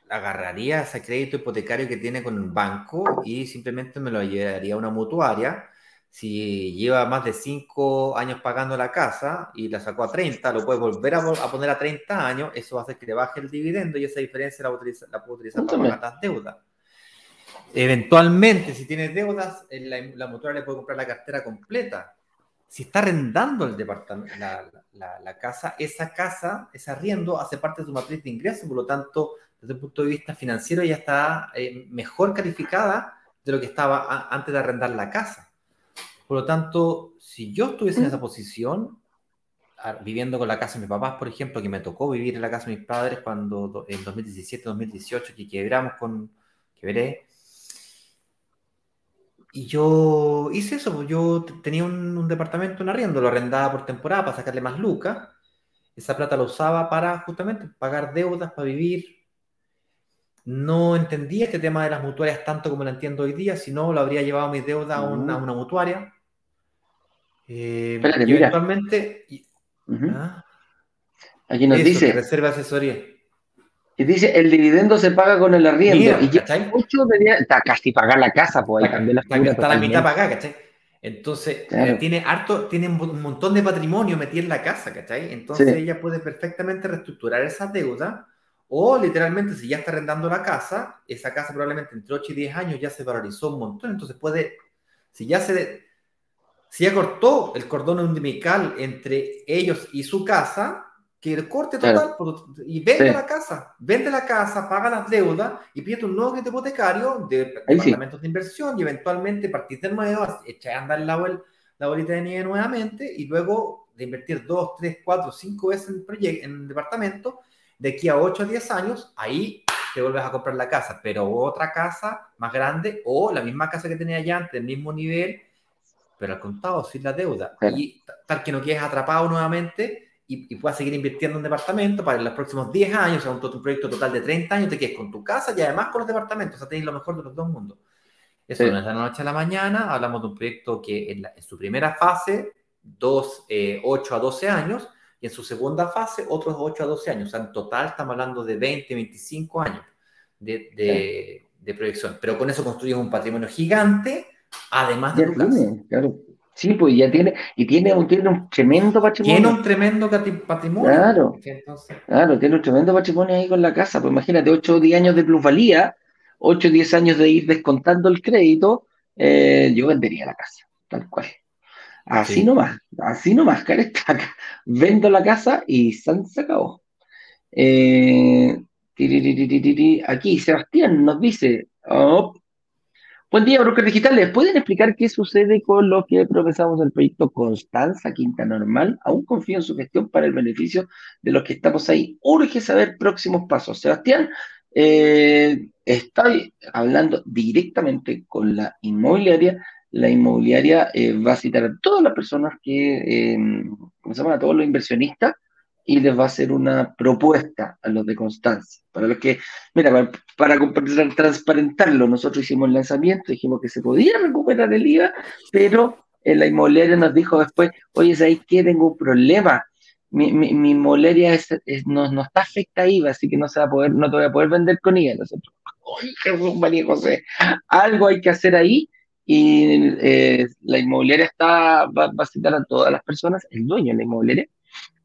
agarraría ese crédito hipotecario que tiene con el banco y simplemente me lo llevaría a una mutuaria si lleva más de 5 años pagando la casa y la sacó a 30, lo puede volver a, poner a 30 años, eso va a hacer que le baje el dividendo y esa diferencia la, utiliza, la puede utilizar para pagar las deudas. Eventualmente, si tiene deudas, la, la mutua le puede comprar la cartera completa. Si está arrendando el departamento, la, casa, esa casa, ese arriendo, hace parte de su matriz de ingresos, por lo tanto, desde el punto de vista financiero, ya está eh, mejor calificada de lo que estaba antes de arrendar la casa. Por lo tanto, si yo estuviese en esa posición, viviendo con la casa de mis papás, por ejemplo, que me tocó vivir en la casa de mis padres cuando en 2017, 2018, que quebramos con, que veré, y yo hice eso, pues, yo tenía un, departamento en arriendo, lo arrendaba por temporada para sacarle más lucas, esa plata la usaba para justamente pagar deudas, para vivir. No entendía este tema de las mutuarias tanto como lo entiendo hoy día, si no, lo habría llevado mi deuda a una, a una mutuaria eh, y eventualmente. ¿ah? Aquí nos dice. Reserva asesoría. Y dice, el dividendo se paga con el arriendo. y ya mucho está casi pagar la casa, pues ahí cambié la Está la mitad pagada, ¿cachai? Entonces, eh, tiene harto, tiene un montón de patrimonio metido en la casa, ¿cachai? Entonces ella puede perfectamente reestructurar esa deuda o literalmente si ya está arrendando la casa, esa casa probablemente entre 8 y 10 años ya se valorizó un montón, entonces puede, si ya se si ya cortó el cordón umbilical entre ellos y su casa, que el corte total y vende la casa, vende la casa, paga las deudas y pide un nuevo crédito hipotecario de departamentos de inversión y eventualmente partir de nuevo, echar a andar la, la bolita de nieve nuevamente y luego de invertir dos, tres, cuatro, cinco veces en, proyecto, en departamento, de aquí a 8 a 10 años, ahí te vuelves a comprar la casa, pero otra casa más grande o la misma casa que tenía ya antes, el mismo nivel, pero al contado, sin la deuda. Y tal que no quedes atrapado nuevamente y, y, puedas seguir invirtiendo en departamento para los próximos 10 años, o sea, un, un, proyecto total de 30 años, te quedes con tu casa y además con los departamentos, o sea, tenéis lo mejor de los dos mundos. Eso sí. no es de la noche a la mañana, hablamos de un proyecto que en, la, en su primera fase, dos, eh, 8 a 12 años, y en su segunda fase, otros 8 a 12 años. O sea, en total estamos hablando de 20, 25 años de, de, sí. de proyección. Pero con eso construyes un patrimonio gigante, además de tu casa. Claro. Sí, pues ya tiene, y tiene un, tiene un tremendo patrimonio. Tiene un tremendo patrimonio. Claro, Entonces... claro, tiene un tremendo patrimonio ahí con la casa. Pues imagínate, 8 o 10 años de plusvalía, 8 o 10 años de ir descontando el crédito, eh, yo vendería la casa, tal cual. Así sí. nomás, así nomás, carestaca. (laughs) Vendo la casa y se acabó. Eh, aquí, Sebastián nos dice, oh, buen día, brokers digitales. ¿Pueden explicar qué sucede con lo que profesamos el proyecto Constanza Quinta Normal? Aún confío en su gestión para el beneficio de los que estamos ahí. Urge saber próximos pasos. Sebastián, eh, estoy hablando directamente con la inmobiliaria la inmobiliaria eh, va a citar a todas las personas que, eh, ¿cómo se llama? A todos los inversionistas y les va a hacer una propuesta a los de Constancia. Para los que, mira, para, transparentarlo, nosotros hicimos el lanzamiento, dijimos que se podía recuperar el IVA, pero eh, la inmobiliaria nos dijo después, oye, ¿sabes qué? Tengo un problema. Mi, mi, mi inmobiliaria es, no, no, está afecta a IVA, así que no se va a poder, no te voy a poder vender con IVA. Nosotros, oye, Jesús María José, algo hay que hacer ahí y eh, la inmobiliaria está, va, va, a citar a todas las personas, el dueño de la inmobiliaria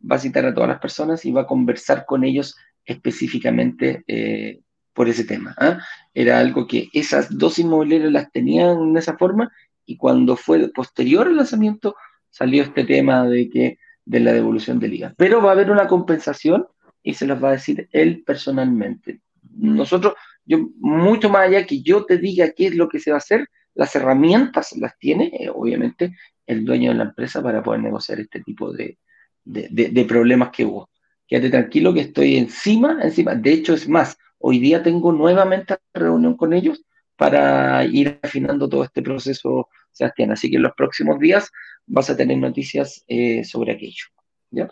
va a citar a todas las personas y va a conversar con ellos específicamente eh, por ese tema. ¿eh? Era algo que esas dos inmobiliarias las tenían de esa forma y cuando fue posterior al lanzamiento salió este tema de que de la devolución del IVA. Pero va a haber una compensación y se las va a decir él personalmente. Nosotros, yo mucho más allá que yo te diga qué es lo que se va a hacer, las herramientas las tiene, eh, obviamente, el dueño de la empresa para poder negociar este tipo de, de, de, de, problemas que hubo. Quédate tranquilo que estoy encima, encima. De hecho, es más, hoy día tengo nuevamente reunión con ellos para ir afinando todo este proceso, Sebastián. Así que en los próximos días vas a tener noticias eh, sobre aquello. ¿Ya?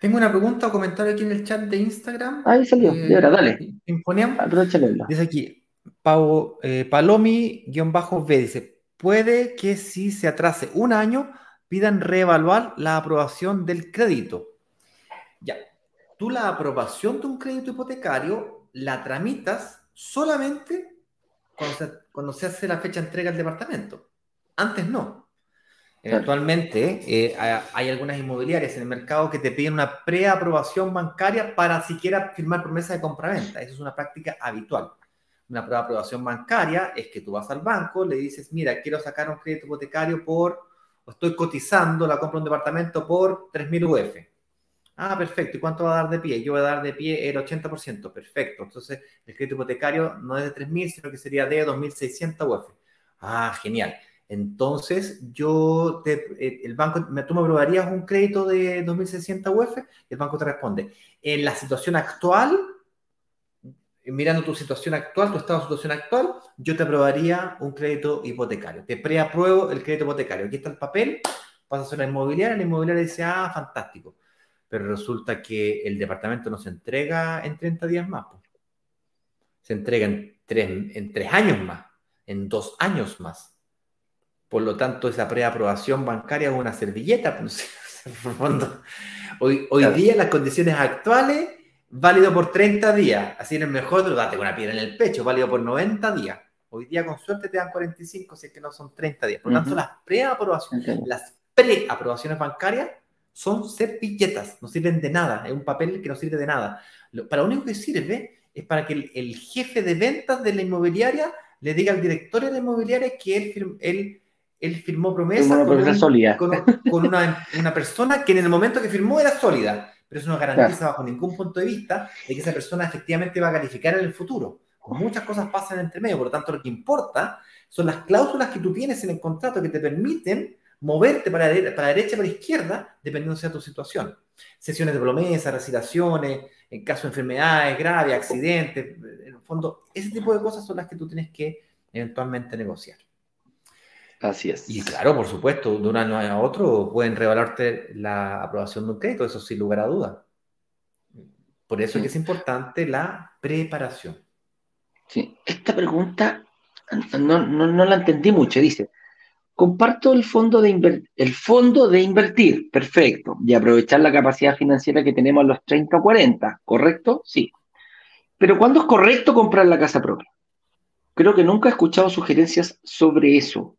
Tengo una pregunta o comentario aquí en el chat de Instagram. Ahí salió, eh, ahora, dale. Aprovechale. Dice aquí, Pau, eh, Palomi-B dice, puede que si se atrase un año, pidan reevaluar la aprobación del crédito. Ya, tú la aprobación de un crédito hipotecario la tramitas solamente cuando se, cuando se hace la fecha de entrega al departamento. Antes no. Eventualmente eh, hay algunas inmobiliarias en el mercado que te piden una preaprobación bancaria para siquiera firmar promesa de compraventa. Esa es una práctica habitual una prueba de aprobación bancaria es que tú vas al banco, le dices, mira, quiero sacar un crédito hipotecario por, estoy cotizando la compra de un departamento por 3.000 UF. Ah, perfecto. ¿Y cuánto va a dar de pie? Yo voy a dar de pie el 80%. Perfecto. Entonces, el crédito hipotecario no es de 3.000, sino que sería de 2.600 UF. Ah, genial. Entonces, yo, te, eh, el banco, tú me aprobarías un crédito de 2.600 UF y el banco te responde, en la situación actual, mirando tu situación actual, tu estado de situación actual, yo te aprobaría un crédito hipotecario. Te preapruebo el crédito hipotecario. Aquí está el papel, pasas a la inmobiliaria, la inmobiliaria dice, ah, fantástico. Pero resulta que el departamento no se entrega en 30 días más. Pues. Se entrega en tres, en tres años más, en dos años más. Por lo tanto, esa preaprobación bancaria es una servilleta. (laughs) Pues, hoy, hoy día, las condiciones actuales válido por 30 días. Así en el mejor de los date con una piedra en el pecho, válido por 90 días. Hoy día con suerte te dan 45 si es que no son 30 días. Por lo tanto, uh -huh. las preaprobaciones, okay. las preaprobaciones bancarias son servilletas, no sirven de nada, es un papel que no sirve de nada. Lo, para lo único que sirve es para que el, el, jefe de ventas de la inmobiliaria le diga al directorio de la inmobiliaria que él, él, él firmó promesa con, un, con, con una, una persona que en el momento que firmó era sólida pero eso no garantiza bajo ningún punto de vista de que esa persona efectivamente va a calificar en el futuro. Muchas cosas pasan entre medio, por lo tanto lo que importa son las cláusulas que tú tienes en el contrato que te permiten moverte para, para derecha para izquierda, dependiendo de tu situación. Sesiones de promesa, resiliaciones, en caso de enfermedades graves, accidentes, en el fondo, ese tipo de cosas son las que tú tienes que eventualmente negociar. Así es. Y claro, por supuesto, de un año a otro pueden revalarte la aprobación de un crédito, eso sin lugar a duda. Por eso es que es importante la preparación. Sí, esta pregunta no, no, la entendí mucho. Dice, comparto el fondo, de el fondo de invertir, perfecto, y aprovechar la capacidad financiera que tenemos a los 30 o 40, ¿correcto? Sí. Pero ¿cuándo es correcto comprar la casa propia? Creo que nunca he escuchado sugerencias sobre eso.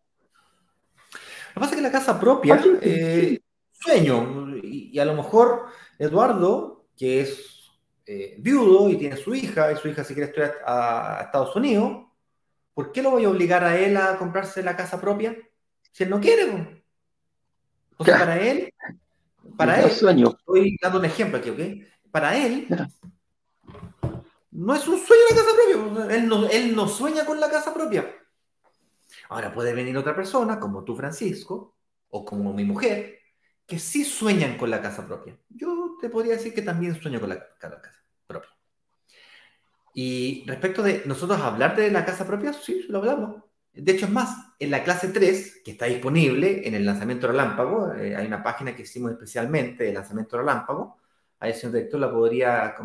Lo que pasa es que la casa propia, ah, eh, sueño, y, a lo mejor Eduardo, que es eh, viudo y tiene su hija, y su hija si quiere estudiar a, Estados Unidos, ¿por qué lo voy a obligar a él a comprarse la casa propia? Si él no quiere. O sea, para él, para él, sueño. estoy dando un ejemplo aquí, ¿ok? Para él, no es un sueño la casa propia. Él no, él no sueña con la casa propia. Ahora puede venir otra persona, como tú, Francisco, o como mi mujer, que sí sueñan con la casa propia. Yo te podría decir que también sueño con la, casa propia. Y respecto de nosotros hablar de la casa propia, sí, lo hablamos. De hecho, es más, en la clase 3, que está disponible en el lanzamiento relámpago, eh, hay una página que hicimos especialmente de lanzamiento relámpago, ahí señor director la podría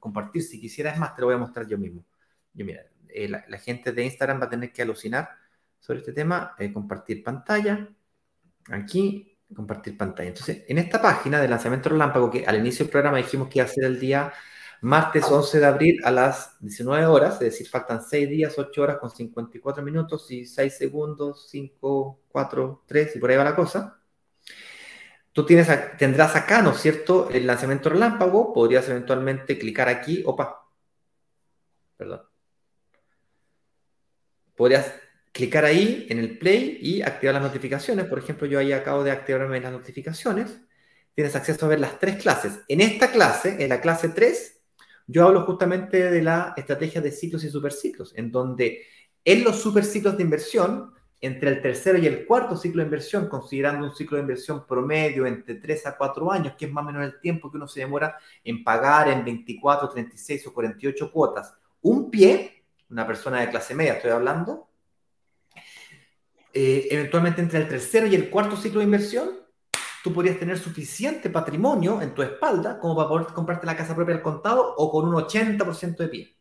compartir si quisiera, es más, te lo voy a mostrar yo mismo. Yo, mira, eh, la, gente de Instagram va a tener que alucinar sobre este tema, eh, compartir pantalla, aquí, compartir pantalla. Entonces, en esta página de lanzamiento relámpago, que al inicio del programa dijimos que iba a ser el día martes 11 de abril a las 19 horas, es decir, faltan 6 días, 8 horas con 54 minutos y 6 segundos, 5, 4, 3 y por ahí va la cosa. Tú tienes, tendrás acá, ¿no es cierto?, el lanzamiento relámpago, podrías eventualmente clicar aquí, opa, perdón. Podrías clicar ahí en el play y activar las notificaciones. Por ejemplo, yo ahí acabo de activarme las notificaciones. Tienes acceso a ver las tres clases. En esta clase, en la clase 3, yo hablo justamente de la estrategia de ciclos y superciclos, en donde en los superciclos de inversión, entre el tercero y el cuarto ciclo de inversión, considerando un ciclo de inversión promedio entre 3 a 4 años, que es más o menos el tiempo que uno se demora en pagar en 24, 36 o 48 cuotas, un pie, una persona de clase media estoy hablando, eh, eventualmente entre el tercero y el cuarto ciclo de inversión, tú podrías tener suficiente patrimonio en tu espalda como para poder comprarte la casa propia al contado o con un 80% de pie.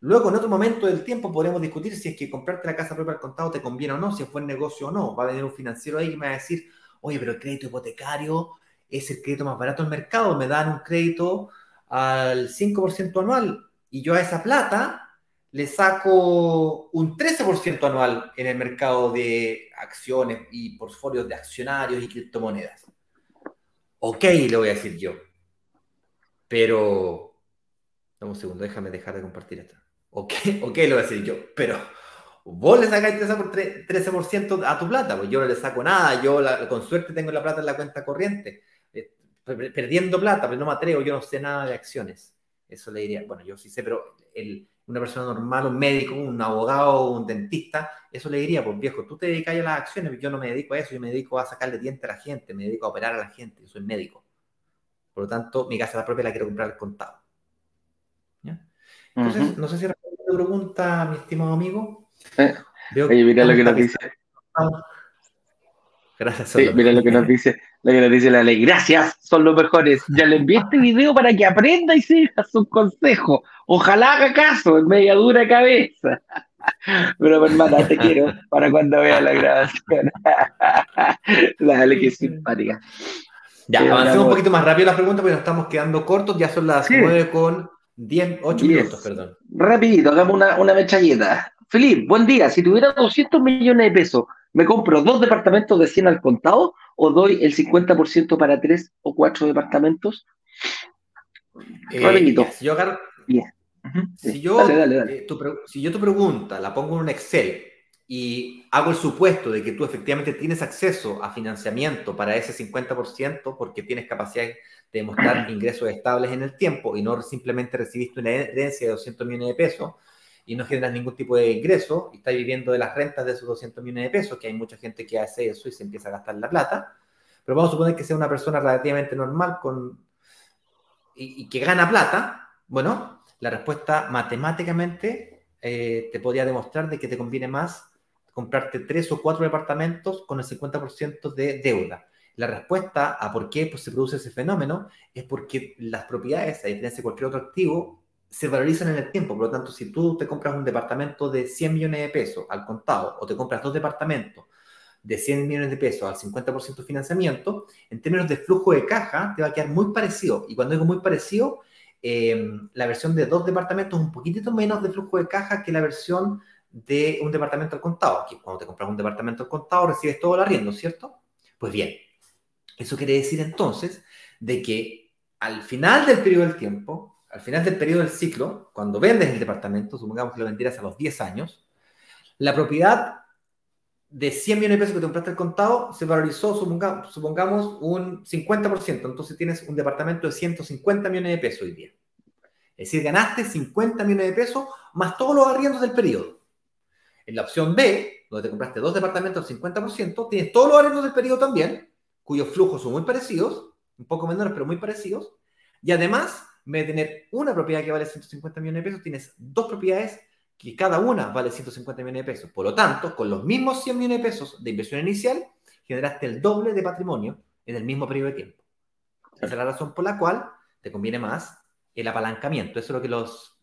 Luego, en otro momento del tiempo, podremos discutir si es que comprarte la casa propia al contado te conviene o no, si es buen negocio o no. Va a venir un financiero ahí y me va a decir, oye, pero el crédito hipotecario es el crédito más barato del mercado, me dan un crédito al 5% anual y yo a esa plata le saco un 13% anual en el mercado de acciones y portfolios de accionarios y criptomonedas. Ok, le voy a decir yo. Pero, dame un segundo, déjame dejar de compartir esto. Ok, (laughs) ok, le voy a decir yo. Pero vos le sacáis 13% a tu plata, pues yo no le saco nada. Yo con suerte tengo la plata en la cuenta corriente. Eh, perdiendo plata, pero no me atrevo, yo no sé nada de acciones. Eso le diría, bueno, yo sí sé, pero el, una persona normal, un médico, un abogado, un dentista, eso le diría, pues viejo, tú te dedicas a las acciones, yo no me dedico a eso, yo me dedico a sacarle dientes a la gente, me dedico a operar a la gente, yo soy médico. Por lo tanto, mi casa la propia la quiero comprar al contado. Entonces, no sé si responde tu pregunta, mi estimado amigo. Eh, oye, mira lo que nos dice. Gracias. Sí, mira lo que nos dice, lo que nos dice la ley. Gracias, son los mejores. Ya le envié este video para que aprenda y siga sus consejos. Ojalá haga caso, en media dura cabeza. (laughs) Pero hermana, te quiero para cuando vea la grabación. (laughs) Dale, que simpática. Ya, avancemos un poquito más rápido las preguntas porque nos estamos quedando cortos. Ya son las nueve con 10, 8 minutos, perdón. Rapidito, hagamos una, una mechalleta. Felipe, buen día. Si tuviera 200 millones de pesos, ¿Me compro dos departamentos de 100 al contado o doy el 50% para tres o cuatro departamentos? Eh, si yo Si, yo, eh, tu, si yo tu pregunta la pongo en un Excel y hago el supuesto de que tú efectivamente tienes acceso a financiamiento para ese 50% porque tienes capacidad de demostrar (clears throat) ingresos estables en el tiempo y no simplemente recibiste una herencia de 200 millones de pesos, y no generas ningún tipo de ingreso y estás viviendo de las rentas de esos 200 millones de pesos, que hay mucha gente que hace eso y se empieza a gastar la plata, pero vamos a suponer que sea una persona relativamente normal con, y, que gana plata, bueno, la respuesta matemáticamente eh, te podría demostrar de que te conviene más comprarte tres o cuatro departamentos con el 50% de deuda. La respuesta a por qué pues, se produce ese fenómeno es porque las propiedades, a diferencia de cualquier otro activo, se valorizan en el tiempo. Por lo tanto, si tú te compras un departamento de 100 millones de pesos al contado o te compras dos departamentos de 100 millones de pesos al 50% de financiamiento, en términos de flujo de caja te va a quedar muy parecido. Y cuando digo muy parecido, eh, la versión de dos departamentos es un poquitito menos de flujo de caja que la versión de un departamento al contado. Que cuando te compras un departamento al contado recibes todo el arriendo, ¿cierto? Pues bien, eso quiere decir entonces de que al final del periodo del tiempo, al final del periodo del ciclo, cuando vendes el departamento, supongamos que lo vendieras a los 10 años, la propiedad de 100 millones de pesos que te compraste al contado se valorizó, supongamos, un 50%. Entonces tienes un departamento de 150 millones de pesos hoy día. Es decir, ganaste 50 millones de pesos más todos los arriendos del periodo. En la opción B, donde te compraste dos departamentos al 50%, tienes todos los arriendos del periodo también, cuyos flujos son muy parecidos, un poco menores, pero muy parecidos. Y además, en vez de tener una propiedad que vale 150 millones de pesos, tienes dos propiedades que cada una vale 150 millones de pesos. Por lo tanto, con los mismos 100 millones de pesos de inversión inicial, generaste el doble de patrimonio en el mismo periodo de tiempo. Esa es la razón por la cual te conviene más el apalancamiento. Eso es lo que los,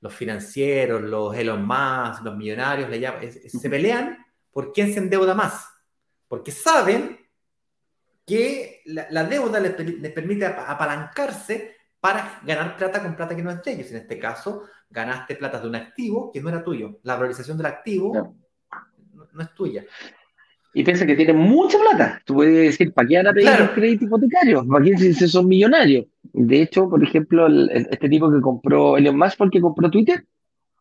los financieros, los Elon Musk, los millonarios le llaman, se pelean por quién se endeuda más. Porque saben que la, deuda les, permite apalancarse para ganar plata con plata que no es de ellos. En este caso, ganaste plata de un activo que no era tuyo. La valorización del activo no, es tuya. Y piensa que tiene mucha plata. Tú puedes decir, ¿para qué van a pedir los créditos hipotecarios? ¿Para qué si son millonarios? De hecho, por ejemplo, este tipo que compró Elon Musk porque compró Twitter,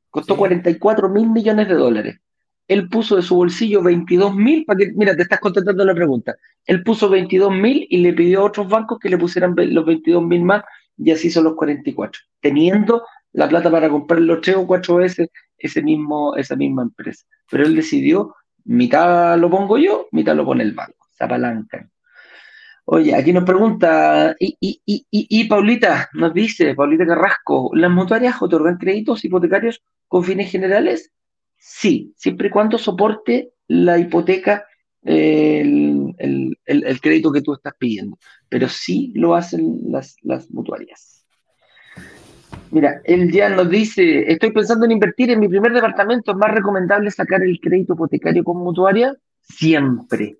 costó 44 mil millones de dólares él puso de su bolsillo 22 mil, para que, mira, te estás contestando la pregunta, él puso 22 mil y le pidió a otros bancos que le pusieran los 22 mil más y así son los 44, teniendo la plata para comprar los tres o cuatro veces ese mismo, esa misma empresa. Pero él decidió, mitad lo pongo yo, mitad lo pone el banco, se apalancan. Oye, aquí nos pregunta, y, y, y, y, Paulita nos dice, Paulita Carrasco, ¿las mutuarias otorgan créditos hipotecarios con fines generales? Sí, siempre y cuando soporte la hipoteca el, crédito que tú estás pidiendo, pero sí lo hacen las, las mutuarias. Mira, él ya nos dice, estoy pensando en invertir en mi primer departamento, ¿es más recomendable sacar el crédito hipotecario con mutuaria? Siempre.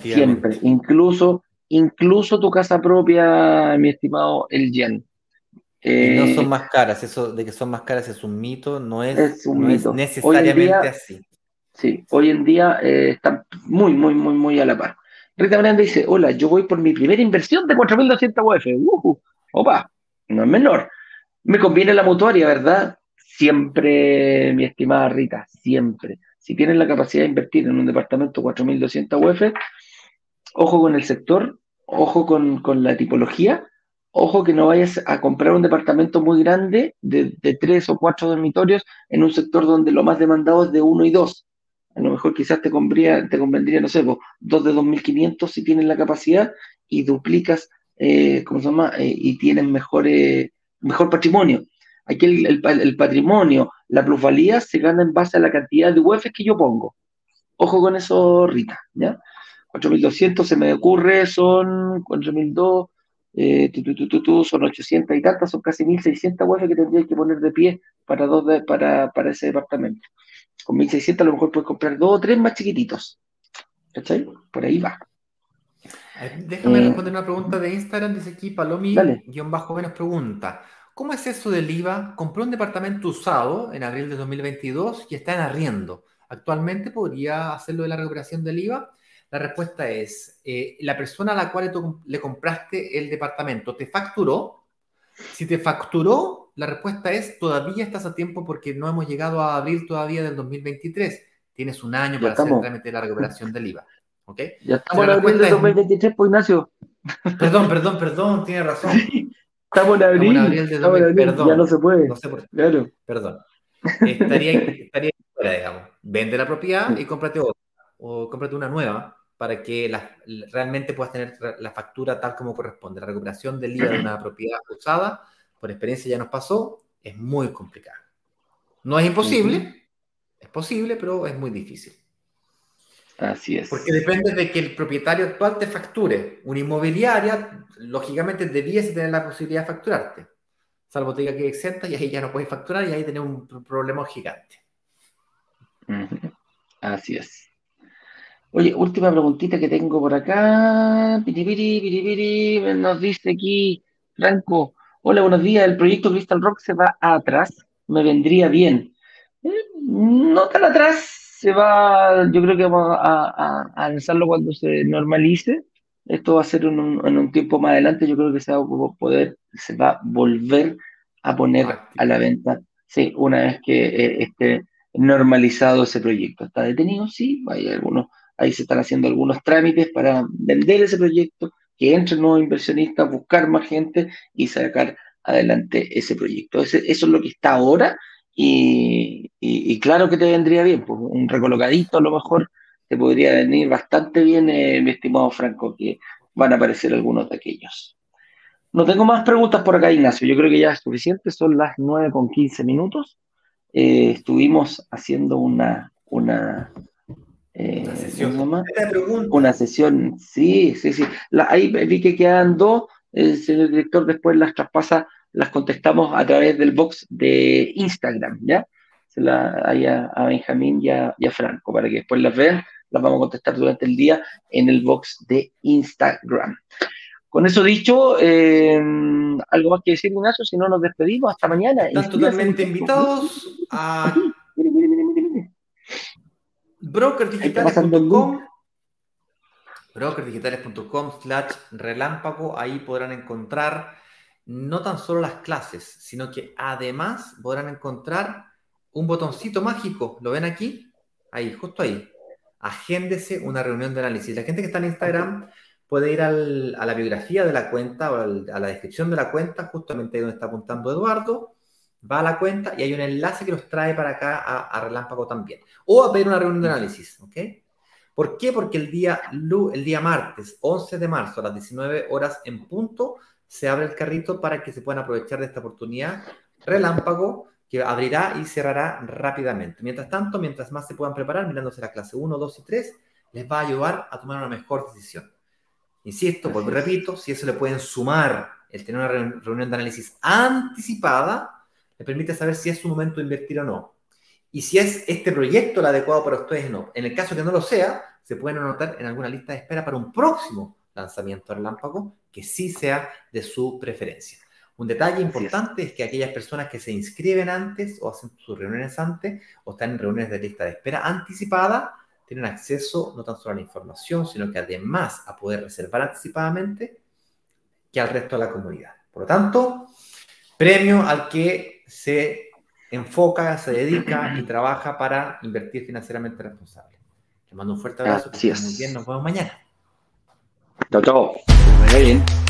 Siempre. Incluso, incluso tu casa propia, mi estimado El Yen no son eh, más caras, eso de que son más caras es un mito, no es, necesariamente así. Sí, hoy en día eh, están muy, muy, muy, muy a la par. Rita Miranda dice, hola, yo voy por mi primera inversión de 4.200 UF. Uh, opa, no es menor. Me conviene la mutuaria, ¿verdad? Siempre, mi estimada Rita, siempre. Si tienes la capacidad de invertir en un departamento 4.200 UF, ojo con el sector, ojo con, con la tipología, ojo que no vayas a comprar un departamento muy grande de, tres o cuatro dormitorios en un sector donde lo más demandado es de uno y dos. A lo mejor quizás te convendría, te convendría no sé, dos de 2.500 si tienes la capacidad y duplicas, eh, ¿cómo se llama? Eh, y tienes mejor, mejor patrimonio. Aquí el, patrimonio, la plusvalía se gana en base a la cantidad de UEF que yo pongo. Ojo con eso, Rita, ¿ya? 4.200 se me ocurre, son 4.200 eh, son 800 y tantas, son casi 1600 UF que tendrías que poner de pie para, dos para, para ese departamento. Con 1600 a lo mejor puedes comprar dos o tres más chiquititos. ¿Cachai? Por ahí va. Déjame eh, responder una pregunta de Instagram. Dice aquí Palomi-bajo menos pregunta. ¿Cómo es eso del IVA? Compró un departamento usado en abril de 2022 y está en arriendo. ¿Actualmente podría hacerlo de la recuperación del IVA? La respuesta es, eh, la persona a la cual le compraste el departamento, ¿te facturó? Si te facturó, la respuesta es, todavía estás a tiempo porque no hemos llegado a abril todavía del 2023. Tienes un año para hacer trámite la recuperación del IVA. ¿Ok? Ya estamos en abril del 2023, pues Ignacio. Perdón, perdón, perdón, tiene razón. Estamos en abril. Estamos en abril, perdón. Ya no se puede. No. Claro. Perdón. Estaría, estaría fuera, digamos. Vende la propiedad y cómprate otra. O cómprate una nueva para que realmente puedas tener la factura tal como corresponde. La recuperación del IVA de una propiedad usada, por experiencia ya nos pasó, es muy complicada. No es imposible, es posible, pero es muy difícil. Así es. Porque depende de que el propietario actual te facture. Una inmobiliaria, lógicamente, debiese tener la posibilidad de facturarte. Salvo te diga que exenta y ahí ya no puedes facturar y ahí tenés un problema gigante. Así es. Oye, última preguntita que tengo por acá. Piripiri, piripiri, nos dice aquí Franco. Hola, buenos días. El proyecto Crystal Rock se va atrás. Me vendría bien. Eh, no tan atrás. Se va, yo creo que vamos a, lanzarlo cuando se normalice. Esto va a ser en un, tiempo más adelante. Yo creo que se va a poder, se va a volver a poner a la venta. Sí, una vez que eh, esté normalizado ese proyecto. ¿Está detenido? Sí, hay algunos, ahí se están haciendo algunos trámites para vender ese proyecto, que entren nuevos inversionistas, buscar más gente y sacar adelante ese proyecto. eso es lo que está ahora y, claro que te vendría bien, pues un recolocadito a lo mejor te podría venir bastante bien, eh, mi estimado Franco, que van a aparecer algunos de aquellos. No tengo más preguntas por acá, Ignacio. Yo creo que ya es suficiente. Son las 9 con 15 minutos. Eh, estuvimos haciendo una, una, eh, una sesión. Una sesión, sí, sí, sí. ahí vi que quedan dos. El señor director después las traspasa, las contestamos a través del box de Instagram, ¿ya? Se la, a, Benjamín y a, Franco para que después las vean. Las vamos a contestar durante el día en el box de Instagram. Con eso dicho, eh, algo más que decir, Ignacio, si no nos despedimos, hasta mañana. Están totalmente invitados a brokerdigitales.com brokerdigitales.com slash relámpago, ahí podrán encontrar no tan solo las clases, sino que además podrán encontrar un botoncito mágico, ¿lo ven aquí? Ahí, justo ahí. Agéndese una reunión de análisis. La gente que está en Instagram puede ir a la biografía de la cuenta o a la descripción de la cuenta, justamente ahí donde está apuntando Eduardo, va a la cuenta y hay un enlace que los trae para acá a, Relámpago también. O a pedir una reunión de análisis, ¿ok? ¿Por qué? Porque el día, el día martes 11 de marzo a las 19 horas en punto se abre el carrito para que se puedan aprovechar de esta oportunidad relámpago que abrirá y cerrará rápidamente. Mientras tanto, mientras más se puedan preparar, mirándose la clase 1, 2 y 3, les va a ayudar a tomar una mejor decisión. Insisto, pues repito, si eso le pueden sumar el tener una reunión de análisis anticipada, le permite saber si es su momento de invertir o no. Y si es este proyecto el adecuado para ustedes o no. En el caso que no lo sea, se pueden anotar en alguna lista de espera para un próximo lanzamiento relámpago que sí sea de su preferencia. Un detalle importante es. es. que aquellas personas que se inscriben antes o hacen sus reuniones antes o están en reuniones de lista de espera anticipada, tienen acceso no tan solo a la información, sino que además a poder reservar anticipadamente que al resto de la comunidad. Por lo tanto, premio al que se enfoca, se dedica y trabaja para invertir financieramente responsable. Les mando un fuerte abrazo. Así es. Muy bien, nos vemos mañana. Chao, chao. Muy bien.